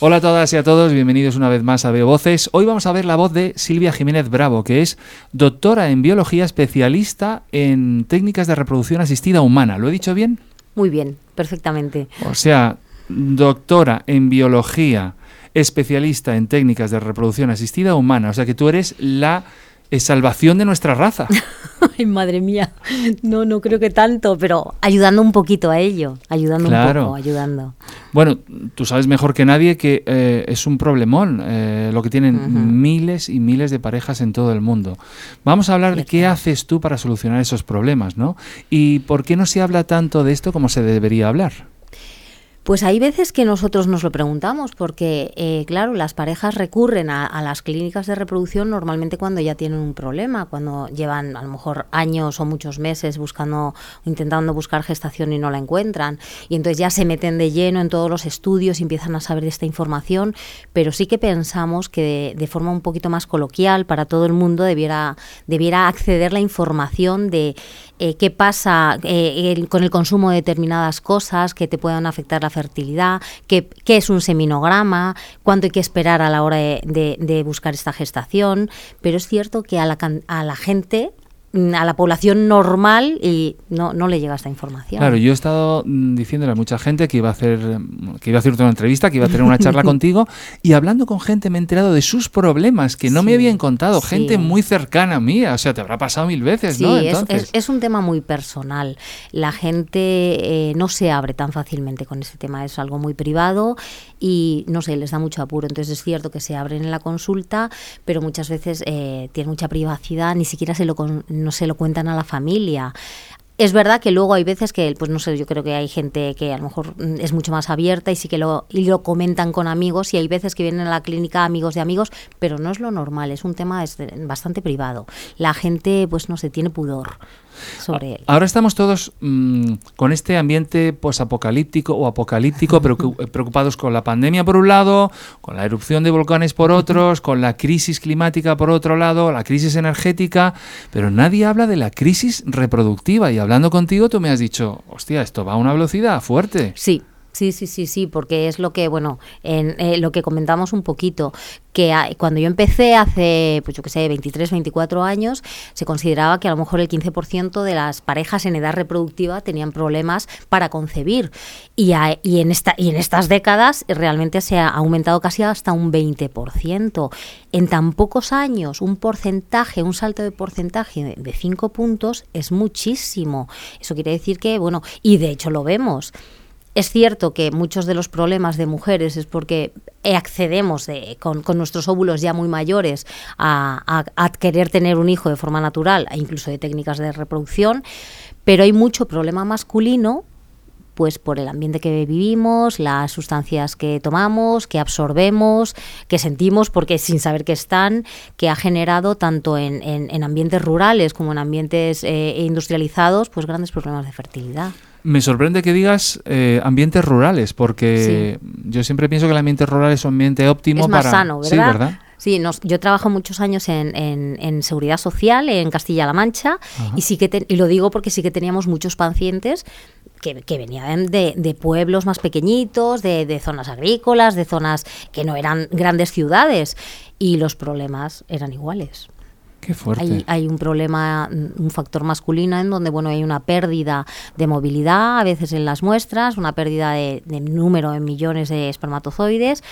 Hola a todas y a todos, bienvenidos una vez más a Veo Voces. Hoy vamos a ver la voz de Silvia Jiménez Bravo, que es doctora en biología, especialista en técnicas de reproducción asistida humana. ¿Lo he dicho bien? Muy bien, perfectamente. O sea, doctora en biología, especialista en técnicas de reproducción asistida humana. O sea que tú eres la es salvación de nuestra raza. Ay, madre mía. No, no creo que tanto, pero ayudando un poquito a ello, ayudando un poco, ayudando. Bueno, tú sabes mejor que nadie que eh, es un problemón eh, lo que tienen miles y miles de parejas en todo el mundo. Vamos a hablar de qué haces tú para solucionar esos problemas, ¿no? Y por qué no se habla tanto de esto como se debería hablar. Pues hay veces que nosotros nos lo preguntamos, porque, eh, claro, las parejas recurren a, las clínicas de reproducción normalmente cuando ya tienen un problema, cuando llevan a lo mejor años o muchos meses buscando, intentando buscar gestación y no la encuentran. Y entonces ya se meten de lleno en todos los estudios y empiezan a saber esta información, pero sí que pensamos que de, forma un poquito más coloquial para todo el mundo debiera, debiera acceder la información de eh, qué pasa eh, con el consumo de determinadas cosas que te puedan afectar la fertilidad, qué, es un seminograma, cuánto hay que esperar a la hora de, buscar esta gestación. Pero es cierto que a la, a la gente a la población normal y no, no le llega esta información. Claro, yo he estado mm, diciéndole a mucha gente que iba a hacer que iba a hacer una entrevista, que iba a tener una charla contigo y hablando con gente me he enterado de sus problemas que no me habían contado, gente muy cercana a mí, o sea, te habrá pasado mil veces, ¿no? Es, es, un tema muy personal. La gente eh, no se abre tan fácilmente con ese tema, es algo muy privado y no sé, les da mucho apuro. Entonces es cierto que se abren en la consulta, pero muchas veces eh, tienen mucha privacidad, ni siquiera se lo no se lo cuentan a la familia. Es verdad que luego hay veces que, pues no sé, yo creo que hay gente que a lo mejor mm, es mucho más abierta y sí que lo, y lo comentan con amigos y hay veces que vienen a la clínica amigos de amigos, pero no es lo normal, es un tema bastante privado. La gente, pues no sé, tiene pudor sobre él. Ahora estamos todos mm, con este ambiente posapocalíptico o apocalíptico, preocupados con la pandemia por un lado, con la erupción de volcanes por otros, con la crisis climática por otro lado, la crisis energética, pero nadie habla de la crisis reproductiva. Y hablando contigo, tú me has dicho, hostia, esto va a una velocidad fuerte. Sí, Sí, sí, sí, sí, porque es lo que, bueno, en eh, lo que comentamos un poquito, que cuando yo empecé hace, pues yo que sé, 23, 24 años, se consideraba que a lo mejor el 15% de las parejas en edad reproductiva tenían problemas para concebir. Y, y, en, esta, y en estas décadas realmente se ha aumentado casi hasta un 20%. En tan pocos años, un porcentaje, un salto de porcentaje de 5 puntos es muchísimo. Eso quiere decir que, bueno, y de hecho lo vemos. Es cierto que muchos de los problemas de mujeres es porque accedemos con, nuestros óvulos ya muy mayores a, querer tener un hijo de forma natural e incluso de técnicas de reproducción, pero hay mucho problema masculino pues por el ambiente que vivimos, las sustancias que tomamos, que absorbemos, que sentimos, porque sin saber que están, que ha generado tanto en, ambientes rurales como en ambientes eh, industrializados, pues grandes problemas de fertilidad. Me sorprende que digas eh, ambientes rurales, porque yo siempre pienso que el ambiente rural es un ambiente óptimo es más para... sano, ¿verdad? Sí, ¿verdad? Sí, nos, yo trabajo muchos años en, en, seguridad social en Castilla-La Mancha y sí que y lo digo porque sí que teníamos muchos pacientes que, que venían de, de, pueblos más pequeñitos, de, de, zonas agrícolas, de zonas que no eran grandes ciudades y los problemas eran iguales. Hay, un problema, mm, un factor masculino en donde bueno hay una pérdida de movilidad a veces en las muestras, una pérdida de, número en millones de espermatozoides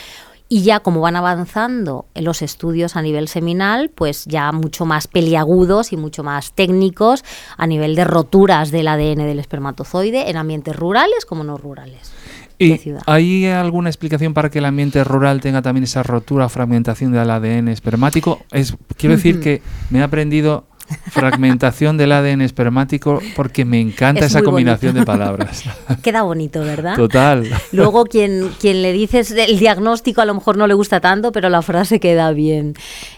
y ya como van avanzando los estudios a nivel seminal, pues ya mucho más peliagudos y mucho más técnicos a nivel de roturas del ADN del espermatozoide en ambientes rurales como no rurales. ¿Y ¿Hay alguna explicación para que el ambiente rural tenga también esa rotura, fragmentación del ADN espermático? Es, quiero decir que me he aprendido fragmentación del ADN espermático porque me encanta esa combinación de palabras. Queda bonito, ¿verdad? Total. Luego quien, quien le dices el diagnóstico a lo mejor no le gusta tanto, pero la frase queda bien.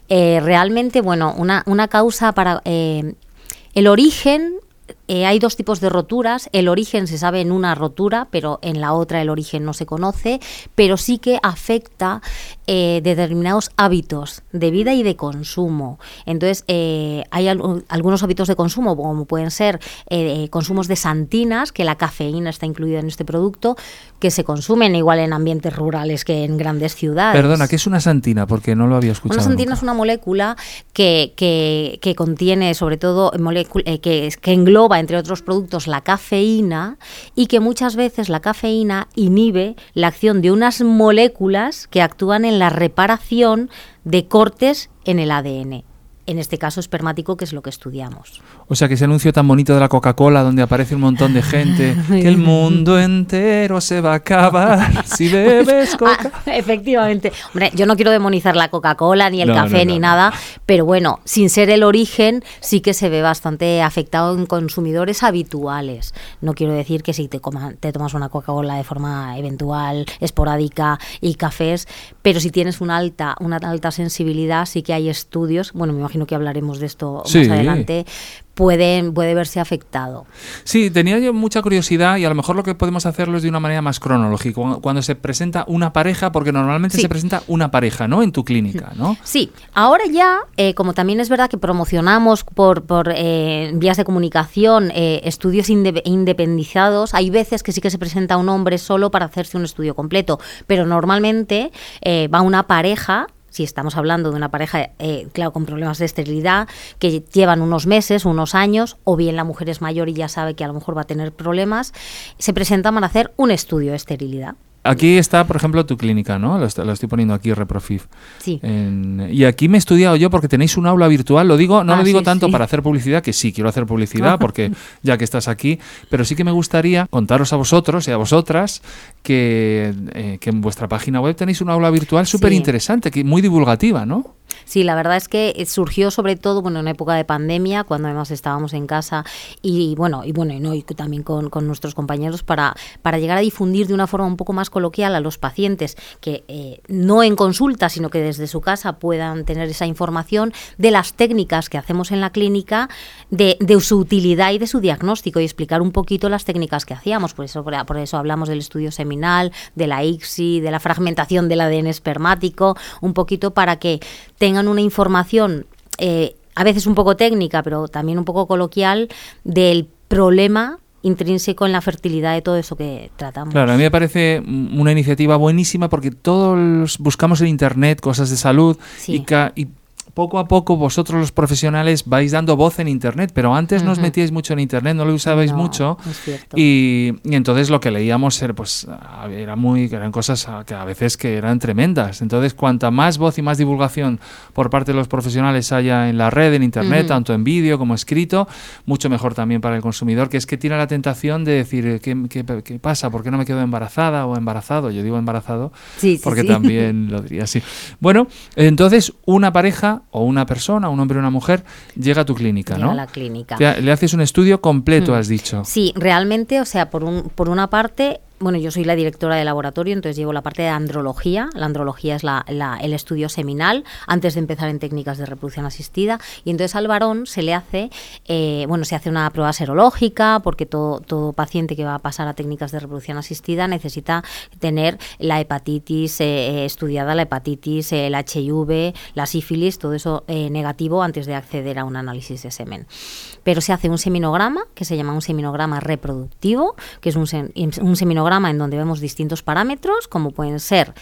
Eh, realmente, bueno, una, una causa para... Eh, el origen eh, hay dos tipos de roturas. El origen se sabe en una rotura, pero en la otra el origen no se conoce, pero sí que afecta eh, determinados hábitos de vida y de consumo. Entonces, eh, hay algunos hábitos de consumo, como pueden ser consumos de santinas, que la cafeína está incluida en este producto, que se consumen igual en ambientes rurales que en grandes ciudades. Perdona, ¿qué es una santina? Porque no lo había escuchado. Una santina es una molécula que, que, contiene sobre todo que, que engloba entre otros productos, la cafeína y que muchas veces la cafeína inhibe la acción de unas moléculas que actúan en la reparación de cortes en el ADN en este caso espermático, que es lo que estudiamos. O sea, que ese anuncio tan bonito de la Coca-Cola, donde aparece un montón de gente, que el mundo entero se va a acabar si bebes ah, Coca. efectivamente. Hombre, yo no quiero demonizar la Coca-Cola, ni el café, ni nada, pero bueno, sin ser el origen, sí que se ve bastante afectado en consumidores habituales. No quiero decir que si te, te tomas una Coca-Cola de forma eventual, esporádica y cafés, pero si tienes una alta, una alta sensibilidad, sí que hay estudios, bueno, me imagino que hablaremos de esto más adelante, puede, puede verse afectado. Sí, tenía yo mucha curiosidad y a lo mejor lo que podemos hacerlo es de una manera más cronológica. Cuando se presenta una pareja, porque normalmente se presenta una pareja, ¿no? En tu clínica, ¿no? Sí, ahora ya, eh, como también es verdad que promocionamos por, por eh, vías de comunicación eh, estudios independizados, hay veces que sí que se presenta un hombre solo para hacerse un estudio completo, pero normalmente va una pareja si estamos hablando de una pareja, eh, claro, con problemas de esterilidad, que llevan unos meses, unos años, o bien la mujer es mayor y ya sabe que a lo mejor va a tener problemas, se presentan para hacer un estudio de esterilidad. Aquí está, por ejemplo, tu clínica, ¿no? Lo, estoy poniendo aquí, Reprofif. Sí. y aquí me he estudiado yo porque tenéis un aula virtual. Lo digo, no lo ah, digo tanto para hacer publicidad, que sí, quiero hacer publicidad porque ya que estás aquí, pero sí que me gustaría contaros a vosotros y a vosotras que, eh, que en vuestra página web tenéis un aula virtual súper interesante, muy divulgativa, ¿no? Sí, la verdad es que surgió sobre todo bueno, en época de pandemia, cuando además estábamos en casa y bueno, y bueno, y, no, y también con, nuestros compañeros para, para llegar a difundir de una forma un poco más coloquial a los pacientes que eh, no en consulta, sino que desde su casa puedan tener esa información de las técnicas que hacemos en la clínica, de, de su utilidad y de su diagnóstico y explicar un poquito las técnicas que hacíamos. Por eso, por eso hablamos del estudio de la ICSI, de la fragmentación del ADN espermático, un poquito para que tengan una información eh, a veces un poco técnica, pero también un poco coloquial del problema intrínseco en la fertilidad de todo eso que tratamos. Claro, a mí me parece una iniciativa buenísima porque todos buscamos en Internet cosas de salud y, y poco a poco vosotros los profesionales vais dando voz en Internet, pero antes no os metíais mucho en Internet, no lo usabais mucho. y, entonces lo que leíamos era, pues, era muy, eran cosas que a veces que eran tremendas. Entonces, cuanta más voz y más divulgación por parte de los profesionales haya en la red, en Internet, tanto en vídeo como escrito, mucho mejor también para el consumidor, que es que tiene la tentación de decir, ¿qué, qué, pasa? ¿Por qué no me quedo embarazada o embarazado? Yo digo embarazado porque también lo diría así. Bueno, entonces una pareja o una persona, un hombre o una mujer, llega a tu clínica, ¿no? A la clínica. Le haces un estudio completo, mm. has dicho. Sí, realmente, o sea, por, un, por una parte bueno, yo soy la directora de laboratorio, entonces llevo la parte de andrología. La andrología es el estudio seminal antes de empezar en técnicas de reproducción asistida. Y entonces al varón se le hace, eh, bueno, se hace una prueba serológica porque todo, paciente que va a pasar a técnicas de reproducción asistida necesita tener la hepatitis eh, estudiada, la hepatitis, el HIV, la sífilis, todo eso eh, negativo antes de acceder a un análisis de semen. Pero se hace un seminograma que se llama un seminograma reproductivo, que es un, un seminograma en donde vemos distintos parámetros, como pueden ser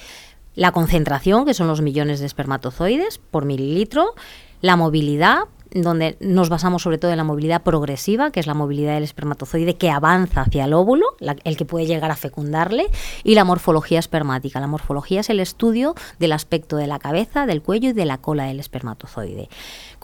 la concentración, que son los millones de espermatozoides por mililitro, la movilidad, donde nos basamos sobre todo en la movilidad progresiva, que es la movilidad del espermatozoide que avanza hacia el óvulo, el que puede llegar a fecundarle, y la morfología espermática. La morfología es el estudio del aspecto de la cabeza, del cuello y de la cola del espermatozoide.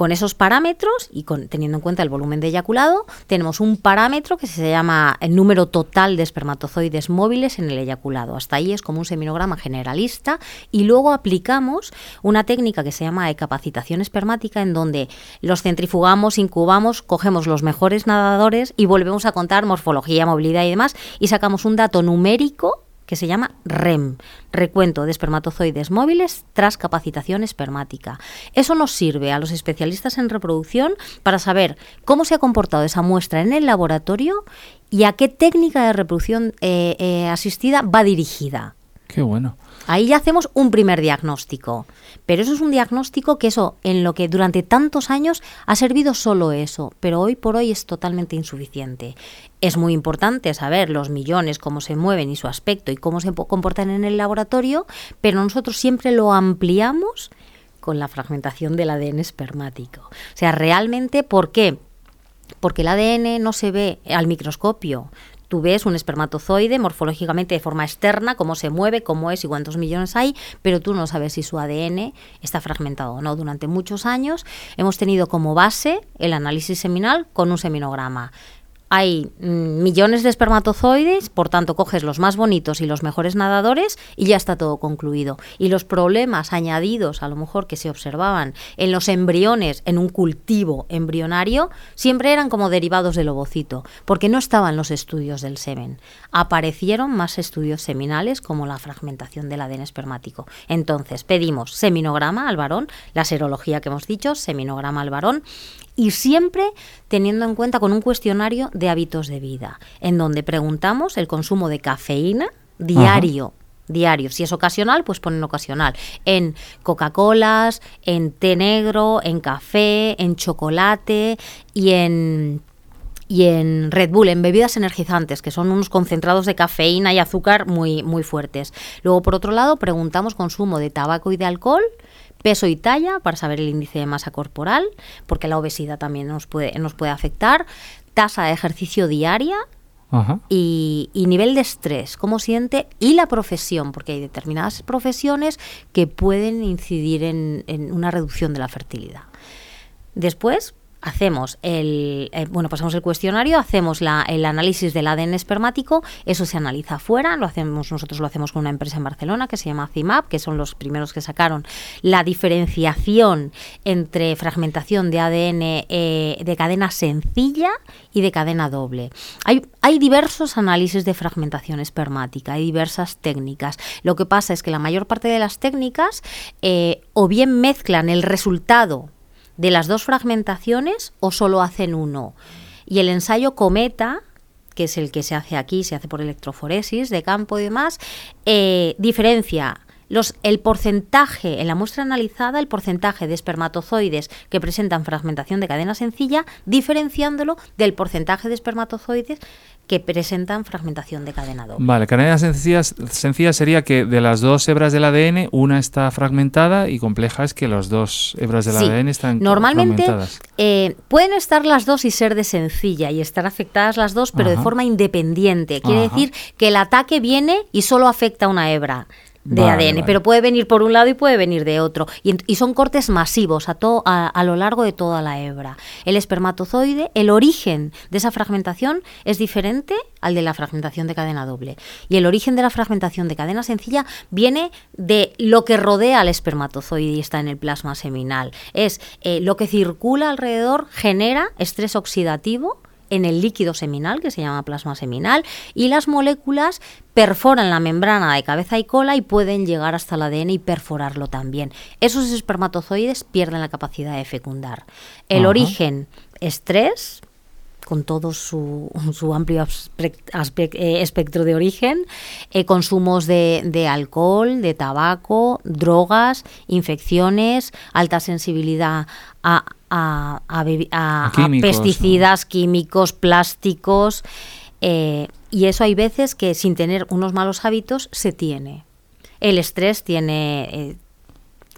Con esos parámetros y con, teniendo en cuenta el volumen de eyaculado, tenemos un parámetro que se llama el número total de espermatozoides móviles en el eyaculado. Hasta ahí es como un seminograma generalista y luego aplicamos una técnica que se llama capacitación espermática en donde los centrifugamos, incubamos, cogemos los mejores nadadores y volvemos a contar morfología, movilidad y demás y sacamos un dato numérico que se llama REM, recuento de espermatozoides móviles tras capacitación espermática. Eso nos sirve a los especialistas en reproducción para saber cómo se ha comportado esa muestra en el laboratorio y a qué técnica de reproducción eh, eh, asistida va dirigida. Qué bueno. Ahí ya hacemos un primer diagnóstico. Pero eso es un diagnóstico que eso, en lo que durante tantos años ha servido solo eso, pero hoy por hoy es totalmente insuficiente. Es muy importante saber los millones, cómo se mueven y su aspecto y cómo se comportan en el laboratorio, pero nosotros siempre lo ampliamos con la fragmentación del ADN espermático. O sea, realmente, ¿por qué? Porque el ADN no se ve al microscopio, tú ves un espermatozoide morfológicamente de forma externa, cómo se mueve, cómo es y cuántos millones hay, pero tú no sabes si su ADN está fragmentado o no. Durante muchos años hemos tenido como base el análisis seminal con un seminograma hay mm, millones de espermatozoides, por tanto coges los más bonitos y los mejores nadadores y ya está todo concluido. Y los problemas añadidos, a lo mejor que se observaban en los embriones, en un cultivo embrionario, siempre eran como derivados del ovocito, porque no estaban los estudios del semen. Aparecieron más estudios seminales como la fragmentación del ADN espermático. Entonces pedimos seminograma al varón, la serología que hemos dicho, seminograma al varón, y siempre teniendo en cuenta con un cuestionario de hábitos de vida, en donde preguntamos el consumo de cafeína diario. Diario. Si es ocasional, pues ponen ocasional. En Coca-Colas, en té negro, en café, en chocolate y en y en Red Bull, en bebidas energizantes, que son unos concentrados de cafeína y azúcar muy, muy fuertes. Luego, por otro lado, preguntamos consumo de tabaco y de alcohol, peso y talla para saber el índice de masa corporal, porque la obesidad también nos puede, nos puede afectar, tasa de ejercicio diaria, Y, nivel de estrés, cómo siente, y la profesión, porque hay determinadas profesiones que pueden incidir en, en una reducción de la fertilidad. Después, hacemos el, eh, bueno, pasamos el cuestionario, hacemos la, el análisis del ADN espermático, eso se analiza afuera, lo hacemos, nosotros lo hacemos con una empresa en Barcelona que se llama CIMAP, que son los primeros que sacaron la diferenciación entre fragmentación de ADN eh, de cadena sencilla y de cadena doble. Hay, hay diversos análisis de fragmentación espermática, hay diversas técnicas. Lo que pasa es que la mayor parte de las técnicas eh, o bien mezclan el resultado de las dos fragmentaciones o solo hacen uno. Y el ensayo Cometa, que es el que se hace aquí, se hace por electroforesis de campo y demás, eh, diferencia los, el porcentaje, en la muestra analizada, el porcentaje de espermatozoides que presentan fragmentación de cadena sencilla, diferenciándolo del porcentaje de espermatozoides que presentan fragmentación de cadena doble. Vale, cadena sencilla, sencilla sería que de las dos hebras del ADN, una está fragmentada y compleja es que las dos hebras del ADN están Normalmente eh, pueden estar las dos y ser de sencilla y estar afectadas las dos, pero de forma independiente. Quiere decir que el ataque viene y solo afecta a una hebra de ADN, pero puede venir por un lado y puede venir de otro. Y, son cortes masivos a, a, a, lo largo de toda la hebra. El espermatozoide, el origen de esa fragmentación es diferente al de la fragmentación de cadena doble. Y el origen de la fragmentación de cadena sencilla viene de lo que rodea al espermatozoide y está en el plasma seminal. Es eh, lo que circula alrededor, genera estrés oxidativo en el líquido seminal, que se llama plasma seminal, y las moléculas perforan la membrana de cabeza y cola y pueden llegar hasta el ADN y perforarlo también. Esos espermatozoides pierden la capacidad de fecundar. El origen, estrés, con todo su, amplio eh, espectro de origen, eh, consumos de, alcohol, de tabaco, drogas, infecciones, alta sensibilidad a, pesticidas, químicos, plásticos. Eh, y eso hay veces que sin tener unos malos hábitos se tiene. El estrés tiene,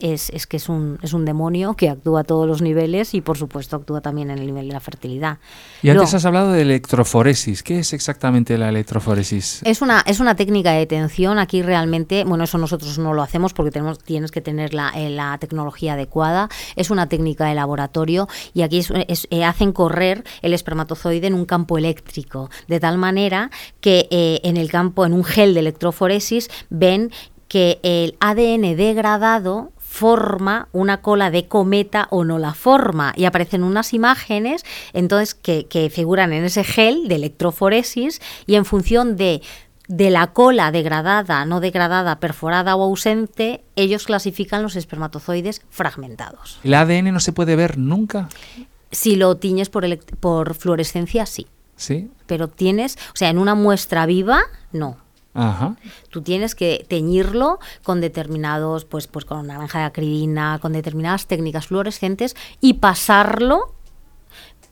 es, es, que es un, es un demonio que actúa a todos los niveles y por supuesto actúa también en el nivel de la fertilidad. Y antes has hablado de electroforesis. ¿Qué es exactamente la electroforesis? Es una, es una técnica de detención. Aquí realmente, bueno, eso nosotros no lo hacemos porque tenemos, tienes que tener la, eh, la tecnología adecuada. Es una técnica de laboratorio y aquí eh, hacen correr el espermatozoide en un campo eléctrico, de tal manera que eh, en el campo, en un gel de electroforesis, ven que el ADN degradado forma una cola de cometa o no la forma. Y aparecen unas imágenes entonces que, figuran en ese gel de electroforesis y en función de de la cola degradada, no degradada, perforada o ausente, ellos clasifican los espermatozoides fragmentados. ¿El ADN no se puede ver nunca? Si lo tiñes por, por fluorescencia, sí. Sí. Pero tienes, o sea, en una muestra viva, no. Tú tienes que teñirlo con determinados, pues, pues con naranja de acridina, con determinadas técnicas fluorescentes y pasarlo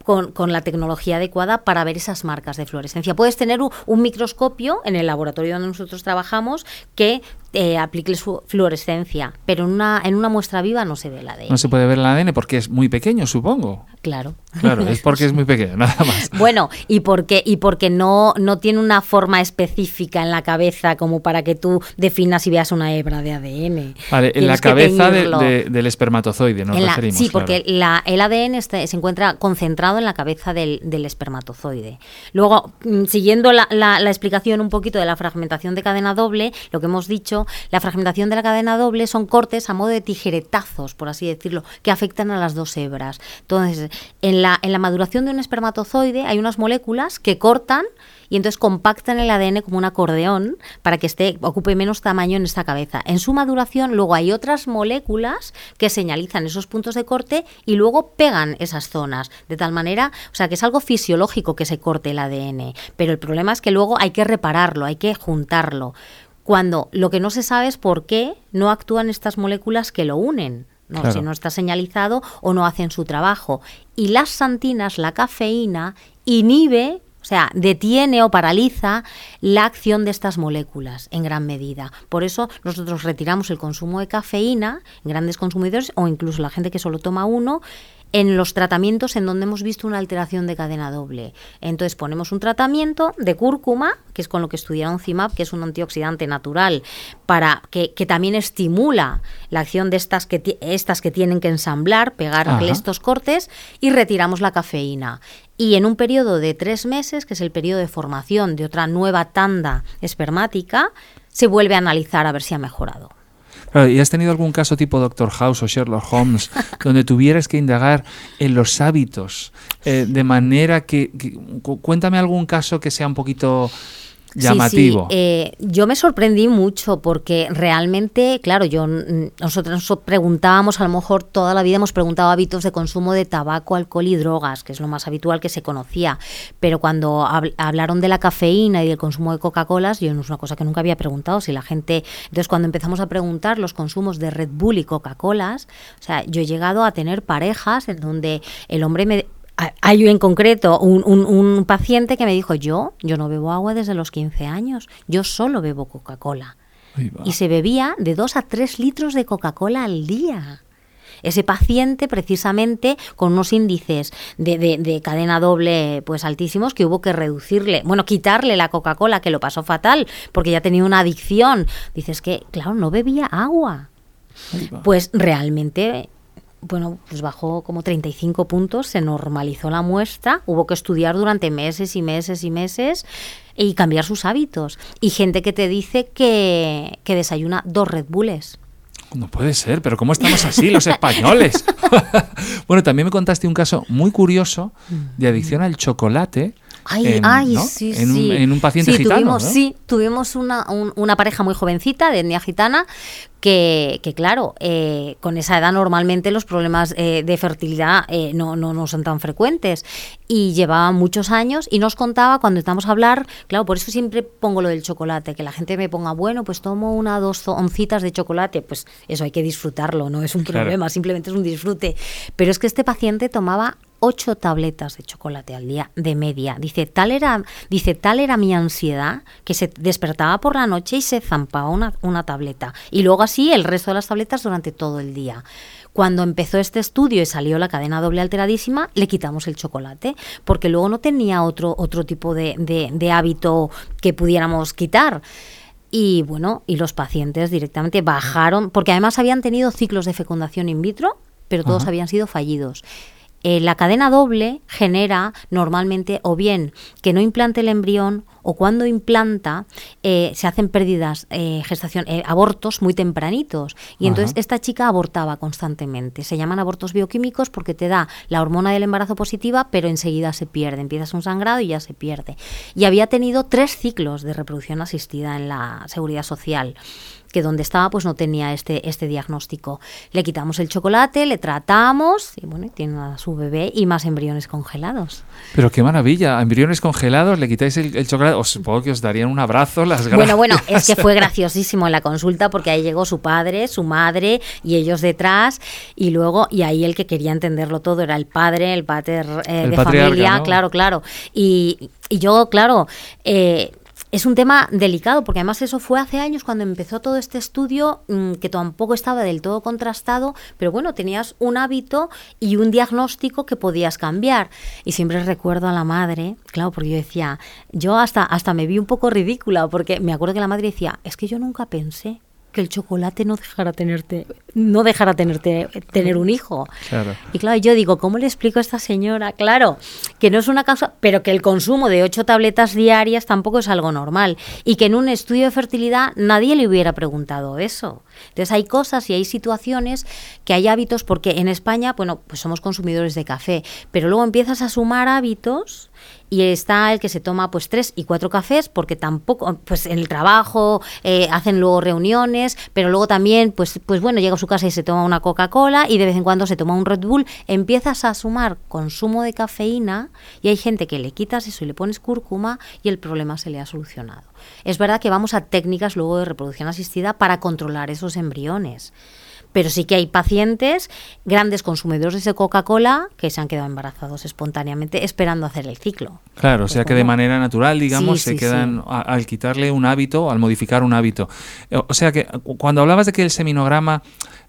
con, con, la tecnología adecuada para ver esas marcas de fluorescencia. Puedes tener un, microscopio en el laboratorio donde nosotros trabajamos que eh, aplique su fluorescencia, pero en una, en una muestra viva no se ve el ADN. No se puede ver el ADN porque es muy pequeño, supongo. Claro. Claro, es porque es muy pequeño, nada más. Bueno, y porque, y porque no, no tiene una forma específica en la cabeza como para que tú definas y veas una hebra de ADN. Vale, en la cabeza de, de, del espermatozoide nos la, referimos. Sí, claro. porque la, el ADN está, se encuentra concentrado en la cabeza del, del espermatozoide. Luego, mm, siguiendo la, la, la explicación un poquito de la fragmentación de cadena doble, lo que hemos dicho, la fragmentación de la cadena doble son cortes a modo de tijeretazos, por así decirlo, que afectan a las dos hebras. Entonces, en la, en la maduración de un espermatozoide hay unas moléculas que cortan y entonces compactan el ADN como un acordeón para que esté ocupe menos tamaño en esta cabeza. En su maduración luego hay otras moléculas que señalizan esos puntos de corte y luego pegan esas zonas, de tal manera, o sea, que es algo fisiológico que se corte el ADN, pero el problema es que luego hay que repararlo, hay que juntarlo cuando lo que no se sabe es por qué no actúan estas moléculas que lo unen. No, Claro. si no está señalizado o no hacen su trabajo. Y las santinas, la cafeína, inhibe, o sea, detiene o paraliza la acción de estas moléculas en gran medida. Por eso nosotros retiramos el consumo de cafeína en grandes consumidores o incluso la gente que solo toma uno en los tratamientos en donde hemos visto una alteración de cadena doble. Entonces ponemos un tratamiento de cúrcuma, que es con lo que estudiaron CIMAP, que es un antioxidante natural, para que, que también estimula la acción de estas que, estas que tienen que ensamblar, pegar Ajá. estos cortes, y retiramos la cafeína. Y en un periodo de tres meses, que es el periodo de formación de otra nueva tanda espermática, se vuelve a analizar a ver si ha mejorado. Claro, ¿Y has tenido algún caso tipo Doctor House o Sherlock Holmes donde tuvieras que indagar en los hábitos eh, de manera que, que- cu- Cuéntame algún caso que sea un poquito llamativo. Sí, sí. Eh, yo me sorprendí mucho porque realmente, claro, yo mm, nosotros nos preguntábamos, a lo mejor toda la vida hemos preguntado hábitos de consumo de tabaco, alcohol y drogas, que es lo más habitual que se conocía. Pero cuando habl- hablaron de la cafeína y del consumo de Coca-Colas, yo no es una cosa que nunca había preguntado. Si la gente, entonces cuando empezamos a preguntar los consumos de Red Bull y Coca-Colas, o sea, yo he llegado a tener parejas en donde el hombre me hay en concreto un, un- un paciente que me dijo, yo, yo no bebo agua desde los 15 años, yo solo bebo Coca-Cola. Y se bebía de 2 a 3 litros de Coca-Cola al día. Ese paciente, precisamente, con unos índices de, de- de cadena doble pues altísimos, que hubo que reducirle, bueno, quitarle la Coca-Cola, que lo pasó fatal, porque ya tenía una adicción. Dices que, claro, no bebía agua. Pues realmente, bueno, pues bajó como 35 puntos, se normalizó la muestra, hubo que estudiar durante meses y meses y meses y cambiar sus hábitos. Y gente que te dice que, que desayuna dos Red Bulls. No puede ser, pero ¿cómo estamos así los españoles? bueno, también me contaste un caso muy curioso de adicción al chocolate. Ay, en, ay, ¿no? sí, en un, sí. en un paciente Sí, gitano. Tuvimos, ¿no? Sí, tuvimos una, un- una pareja muy jovencita de etnia gitana que, que claro, eh, con esa edad normalmente los problemas eh, de fertilidad eh, no, no, no son tan frecuentes. Y llevaba muchos años y nos contaba cuando estamos a hablar, claro, por eso siempre pongo lo del chocolate, que la gente me ponga, bueno, pues tomo una dos oncitas de chocolate, pues eso hay que disfrutarlo, no es un Claro. problema, simplemente es un disfrute. Pero es que este paciente tomaba ocho tabletas de chocolate al día de media. Dice, tal era, dice, tal era mi ansiedad que se despertaba por la noche y se zampaba una, una tableta. Y luego así el resto de las tabletas durante todo el día. Cuando empezó este estudio y salió la cadena doble alteradísima, le quitamos el chocolate, porque luego no tenía otro, otro tipo de, de- de hábito que pudiéramos quitar. Y bueno, y los pacientes directamente bajaron, porque además habían tenido ciclos de fecundación in vitro, pero todos Ajá. habían sido fallidos. Eh, la cadena doble genera normalmente o bien que no implante el embrión o cuando implanta eh, se hacen pérdidas, eh, gestación, abortos muy tempranitos. Y entonces esta chica abortaba constantemente. Se llaman abortos bioquímicos porque te da la hormona del embarazo positiva, pero enseguida se pierde. Empiezas un sangrado y ya se pierde. Y había tenido tres ciclos de reproducción asistida en la seguridad social que donde estaba pues no tenía este, este diagnóstico. Le quitamos el chocolate, le tratamos y bueno, tiene a su bebé y más embriones congelados. Pero qué maravilla, embriones congelados, le quitáis el, chocolate, os supongo que os darían un abrazo las gracias. Bueno, bueno, es que fue graciosísimo en la consulta porque ahí llegó su padre, su madre y ellos detrás y luego, y ahí el que quería entenderlo todo era el padre, el pater eh, de familia, claro, claro. Y, y yo, claro, eh, es un tema delicado, porque además eso fue hace años cuando empezó todo este estudio, mm, que tampoco estaba del todo contrastado, pero bueno, tenías un hábito y un diagnóstico que podías cambiar. Y siempre recuerdo a la madre, claro, porque yo decía, yo hasta, hasta me vi un poco ridícula, porque me acuerdo que la madre decía, es que yo nunca pensé que el chocolate no dejara tenerte, no dejara tenerte, tener un hijo. Y claro, yo digo, ¿cómo le explico a esta señora? Claro, que no es una causa, pero que el consumo de ocho tabletas diarias tampoco es algo normal. Y que en un estudio de fertilidad nadie le hubiera preguntado eso. Entonces hay cosas y hay situaciones que hay hábitos, porque en España, bueno, pues somos consumidores de café, pero luego empiezas a sumar hábitos y está el que se toma pues tres y cuatro cafés porque tampoco pues en el trabajo eh, hacen luego reuniones pero luego también pues pues bueno llega a su casa y se toma una Coca-Cola y de vez en cuando se toma un Red Bull. Empiezas a sumar consumo de cafeína y hay gente que le quitas eso y le pones cúrcuma y el problema se le ha solucionado. Es verdad que vamos a técnicas luego de reproducción asistida para controlar esos embriones pero sí que hay pacientes, grandes consumidores de Coca-Cola, que se han quedado embarazados espontáneamente esperando hacer el ciclo. Claro, o sea que de manera natural, digamos, se quedan al quitarle un hábito, al modificar un hábito. O sea que cuando hablabas de que el seminograma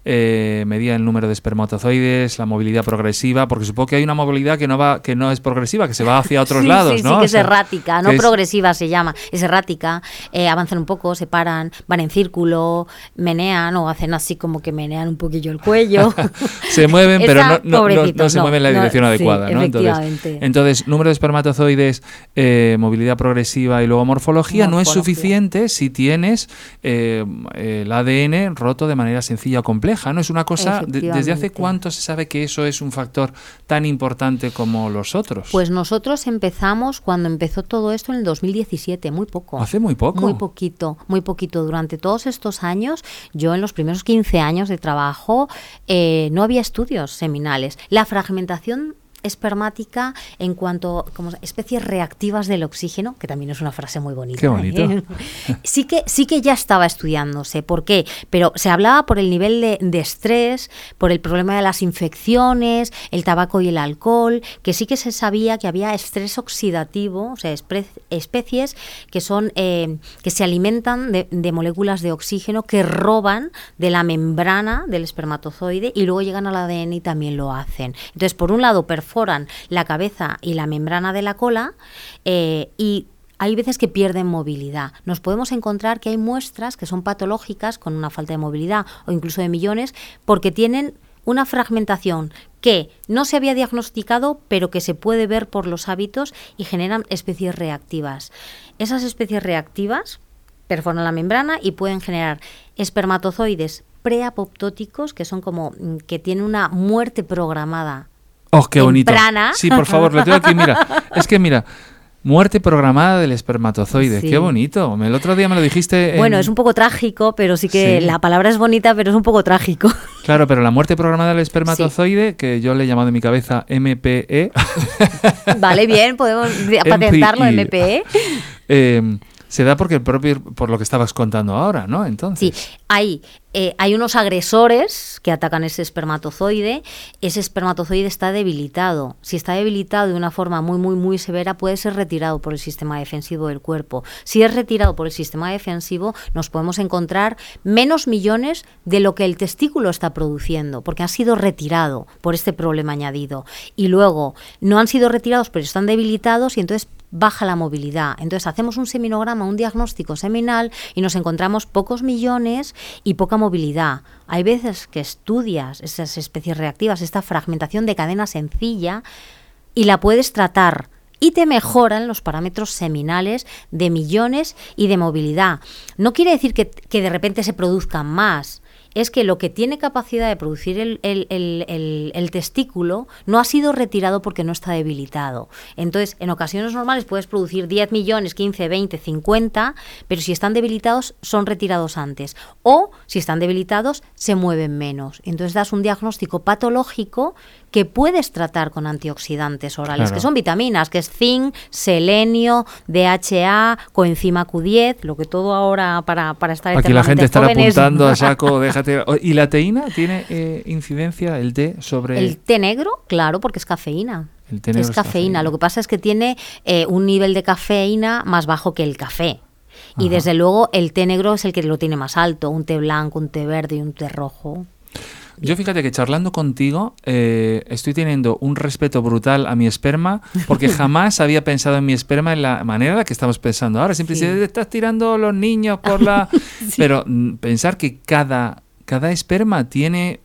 eh, medía el número de espermatozoides, la movilidad progresiva, porque supongo que hay una movilidad que no va, que no es progresiva, que se va hacia otros lados, ¿no? Sí, que es errática, no progresiva se llama, es errática, eh, avanzan un poco, se paran, van en círculo, menean o hacen así como que menean un poquillo el cuello. se mueven, pero no, no, se mueven en la dirección adecuada, ¿no? Entonces, número de espermatozoides, eh, movilidad progresiva y luego morfología, no es suficiente si tienes eh, el ADN roto de manera sencilla o compleja. ¿No? Es una cosa, ¿desde hace cuánto se sabe que eso es un factor tan importante como los otros? Pues nosotros empezamos cuando empezó todo esto en el 2017, muy poco. Hace muy poco. Muy poquito, muy poquito. Durante todos estos años, yo en los primeros 15 años de trabajo, eh, no había estudios seminales. La fragmentación espermática en cuanto como especies reactivas del oxígeno, que también es una frase muy bonita. Qué bonito. ¿eh? Sí, que, sí que ya estaba estudiándose. ¿Por qué? Pero se hablaba por el nivel de, de, estrés, por el problema de las infecciones, el tabaco y el alcohol, que sí que se sabía que había estrés oxidativo, o sea, especies que son eh, que se alimentan de, de moléculas de oxígeno que roban de la membrana del espermatozoide y luego llegan al ADN y también lo hacen. Entonces, por un lado, perforan la cabeza y la membrana de la cola eh, y hay veces que pierden movilidad. Nos podemos encontrar que hay muestras que son patológicas con una falta de movilidad o incluso de millones porque tienen una fragmentación que no se había diagnosticado, pero que se puede ver por los hábitos y generan especies reactivas. Esas especies reactivas perforan la membrana y pueden generar espermatozoides preapoptóticos, que son como mm, que tienen una muerte programada Oh, qué bonito. Sí, por favor, lo tengo aquí, mira. Es que mira, Muerte programada del espermatozoide. Qué bonito. El otro día me lo dijiste. Bueno, es un poco trágico, pero sí que la palabra es bonita, pero es un poco trágico. Claro, pero la muerte programada del espermatozoide, que yo le he llamado en mi cabeza MPE. Vale, bien, podemos patentarlo, MPE. Eh, se da porque el propio, por lo que estabas contando ahora, ¿no? Entonces. Sí, hay, eh, hay unos agresores que atacan ese espermatozoide. Ese espermatozoide está debilitado. Si está debilitado de una forma muy, muy, muy severa, puede ser retirado por el sistema defensivo del cuerpo. Si es retirado por el sistema defensivo, nos podemos encontrar menos millones de lo que el testículo está produciendo, porque ha sido retirado por este problema añadido. Y luego, no han sido retirados, pero están debilitados y entonces baja la movilidad. Entonces hacemos un seminograma, un diagnóstico seminal y nos encontramos pocos millones y poca movilidad. Hay veces que estudias esas especies reactivas, esta fragmentación de cadena sencilla y la puedes tratar y te mejoran los parámetros seminales de millones y de movilidad. No quiere decir que, que de repente se produzcan más, es que lo que tiene capacidad de producir el, testículo no ha sido retirado porque no está debilitado. Entonces, en ocasiones normales puedes producir 10 millones, 15, 20, 50, pero si están debilitados son retirados antes. O si están debilitados se mueven menos. Entonces das un diagnóstico patológico que puedes tratar con antioxidantes orales, que son vitaminas, que es zinc, selenio, DHA, coenzima Q10, lo que todo ahora para, para estar Aquí la gente está apuntando a saco, déjate. ¿Y la teína tiene eh, incidencia, el té, sobre...? El té negro, claro, porque es cafeína. El té negro es, cafeína. Lo que pasa es que tiene eh, un nivel de cafeína más bajo que el café. Y desde luego el té negro es el que lo tiene más alto, un té blanco, un té verde y un té rojo. Yo fíjate que charlando contigo eh, estoy teniendo un respeto brutal a mi esperma porque jamás había pensado en mi esperma en la manera en la que estamos pensando ahora. Siempre se estás tirando los niños por la... Pero mm, pensar que cada cada esperma tiene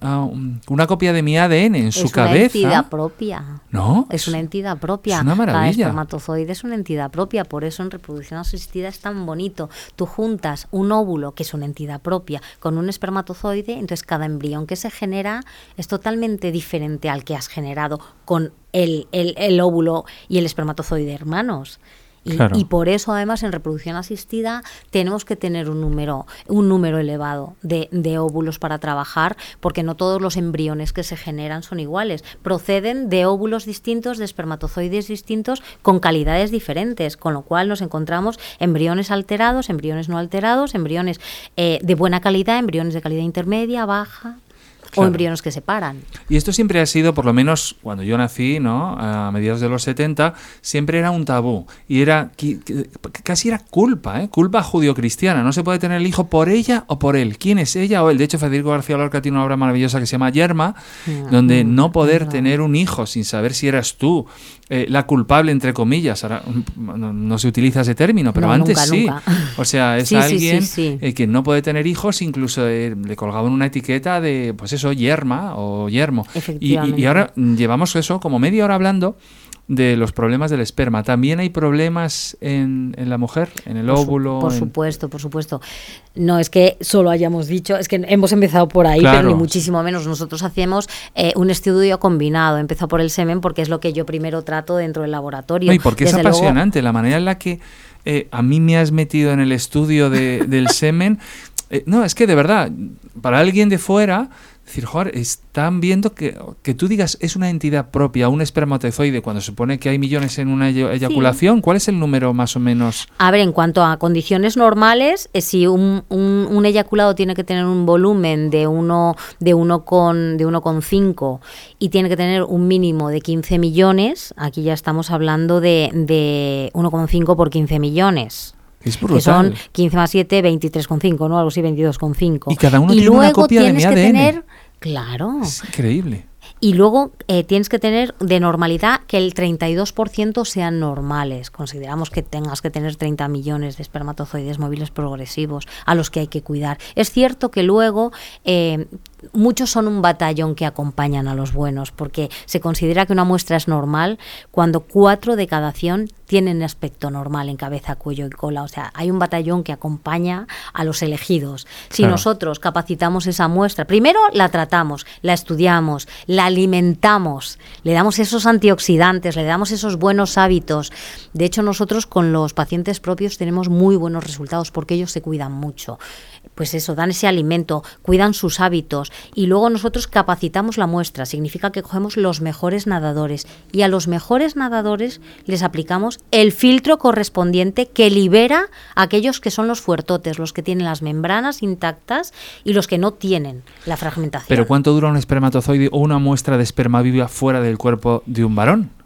ah, una copia de mi ADN en su cabeza. Es una entidad propia. ¿No? Es una entidad propia. Es una maravilla. Cada espermatozoide es una entidad propia. Por eso en reproducción asistida es tan bonito. Tú juntas un óvulo, que es una entidad propia, con un espermatozoide, entonces cada embrión que se genera es totalmente diferente al que has generado con el, el, el óvulo y el espermatozoide hermanos. Y, por eso, además, en reproducción asistida tenemos que tener un número, un número elevado de, de, óvulos para trabajar, porque no todos los embriones que se generan son iguales. Proceden de óvulos distintos, de espermatozoides distintos, con calidades diferentes, con lo cual nos encontramos embriones alterados, embriones no alterados, embriones eh, de buena calidad, embriones de calidad intermedia, baja o embriones que se paran. Y esto siempre ha sido, por lo menos cuando yo nací, ¿no? a mediados de los 70, siempre era un tabú. Y era casi era culpa, ¿eh? culpa judio-cristiana. No se puede tener el hijo por ella o por él. ¿Quién es ella o él? De hecho, Federico García Lorca tiene una obra maravillosa que se llama Yerma, donde no poder tener un hijo sin saber si eras tú eh, la culpable, entre comillas. Ahora no, se utiliza ese término, pero antes sí. O sea, es alguien eh, que no puede tener hijos, incluso le colgaban una etiqueta de, pues eso, yerma o yermo. Y, y, ahora llevamos eso como media hora hablando de los problemas del esperma. ¿También hay problemas en, en la mujer, en el óvulo? por supuesto, por supuesto. No es que solo hayamos dicho, es que hemos empezado por ahí, pero ni muchísimo menos. Nosotros hacemos eh, un estudio combinado. Empezó por el semen porque es lo que yo primero trato dentro del laboratorio. y porque es apasionante la manera en la que eh, a mí me has metido en el estudio de, del semen. Eh, no, es que de verdad, para alguien de fuera decir, joder, están viendo que, que tú digas es una entidad propia, un espermatozoide, cuando se supone que hay millones en una eyaculación, ¿cuál es el número más o menos? A ver, en cuanto a condiciones normales, eh, si un, un, eyaculado tiene que tener un volumen de uno de uno con de 1,5 y tiene que tener un mínimo de 15 millones, aquí ya estamos hablando de, de 1,5 por 15 millones. Es brutal. Que son 15 más 7, 23,5, ¿no? Algo así, 22,5. Y cada uno tiene una copia de mi ADN. tener, claro. Es increíble. Y luego eh, tienes que tener de normalidad que el 32% sean normales. Consideramos que tengas que tener 30 millones de espermatozoides móviles progresivos a los que hay que cuidar. Es cierto que luego eh, muchos son un batallón que acompañan a los buenos, porque se considera que una muestra es normal cuando cuatro de cada 100 tienen aspecto normal en cabeza, cuello y cola. O sea, hay un batallón que acompaña a los elegidos. Si nosotros capacitamos esa muestra, primero la tratamos, la estudiamos, la alimentamos, le damos esos antioxidantes, le damos esos buenos hábitos. De hecho, nosotros con los pacientes propios tenemos muy buenos resultados porque ellos se cuidan mucho pues eso, dan ese alimento, cuidan sus hábitos y luego nosotros capacitamos la muestra. Significa que cogemos los mejores nadadores y a los mejores nadadores les aplicamos el filtro correspondiente que libera a aquellos que son los fuertotes, los que tienen las membranas intactas y los que no tienen la fragmentación. ¿Pero cuánto dura un espermatozoide o una muestra de esperma viva fuera del cuerpo de un varón?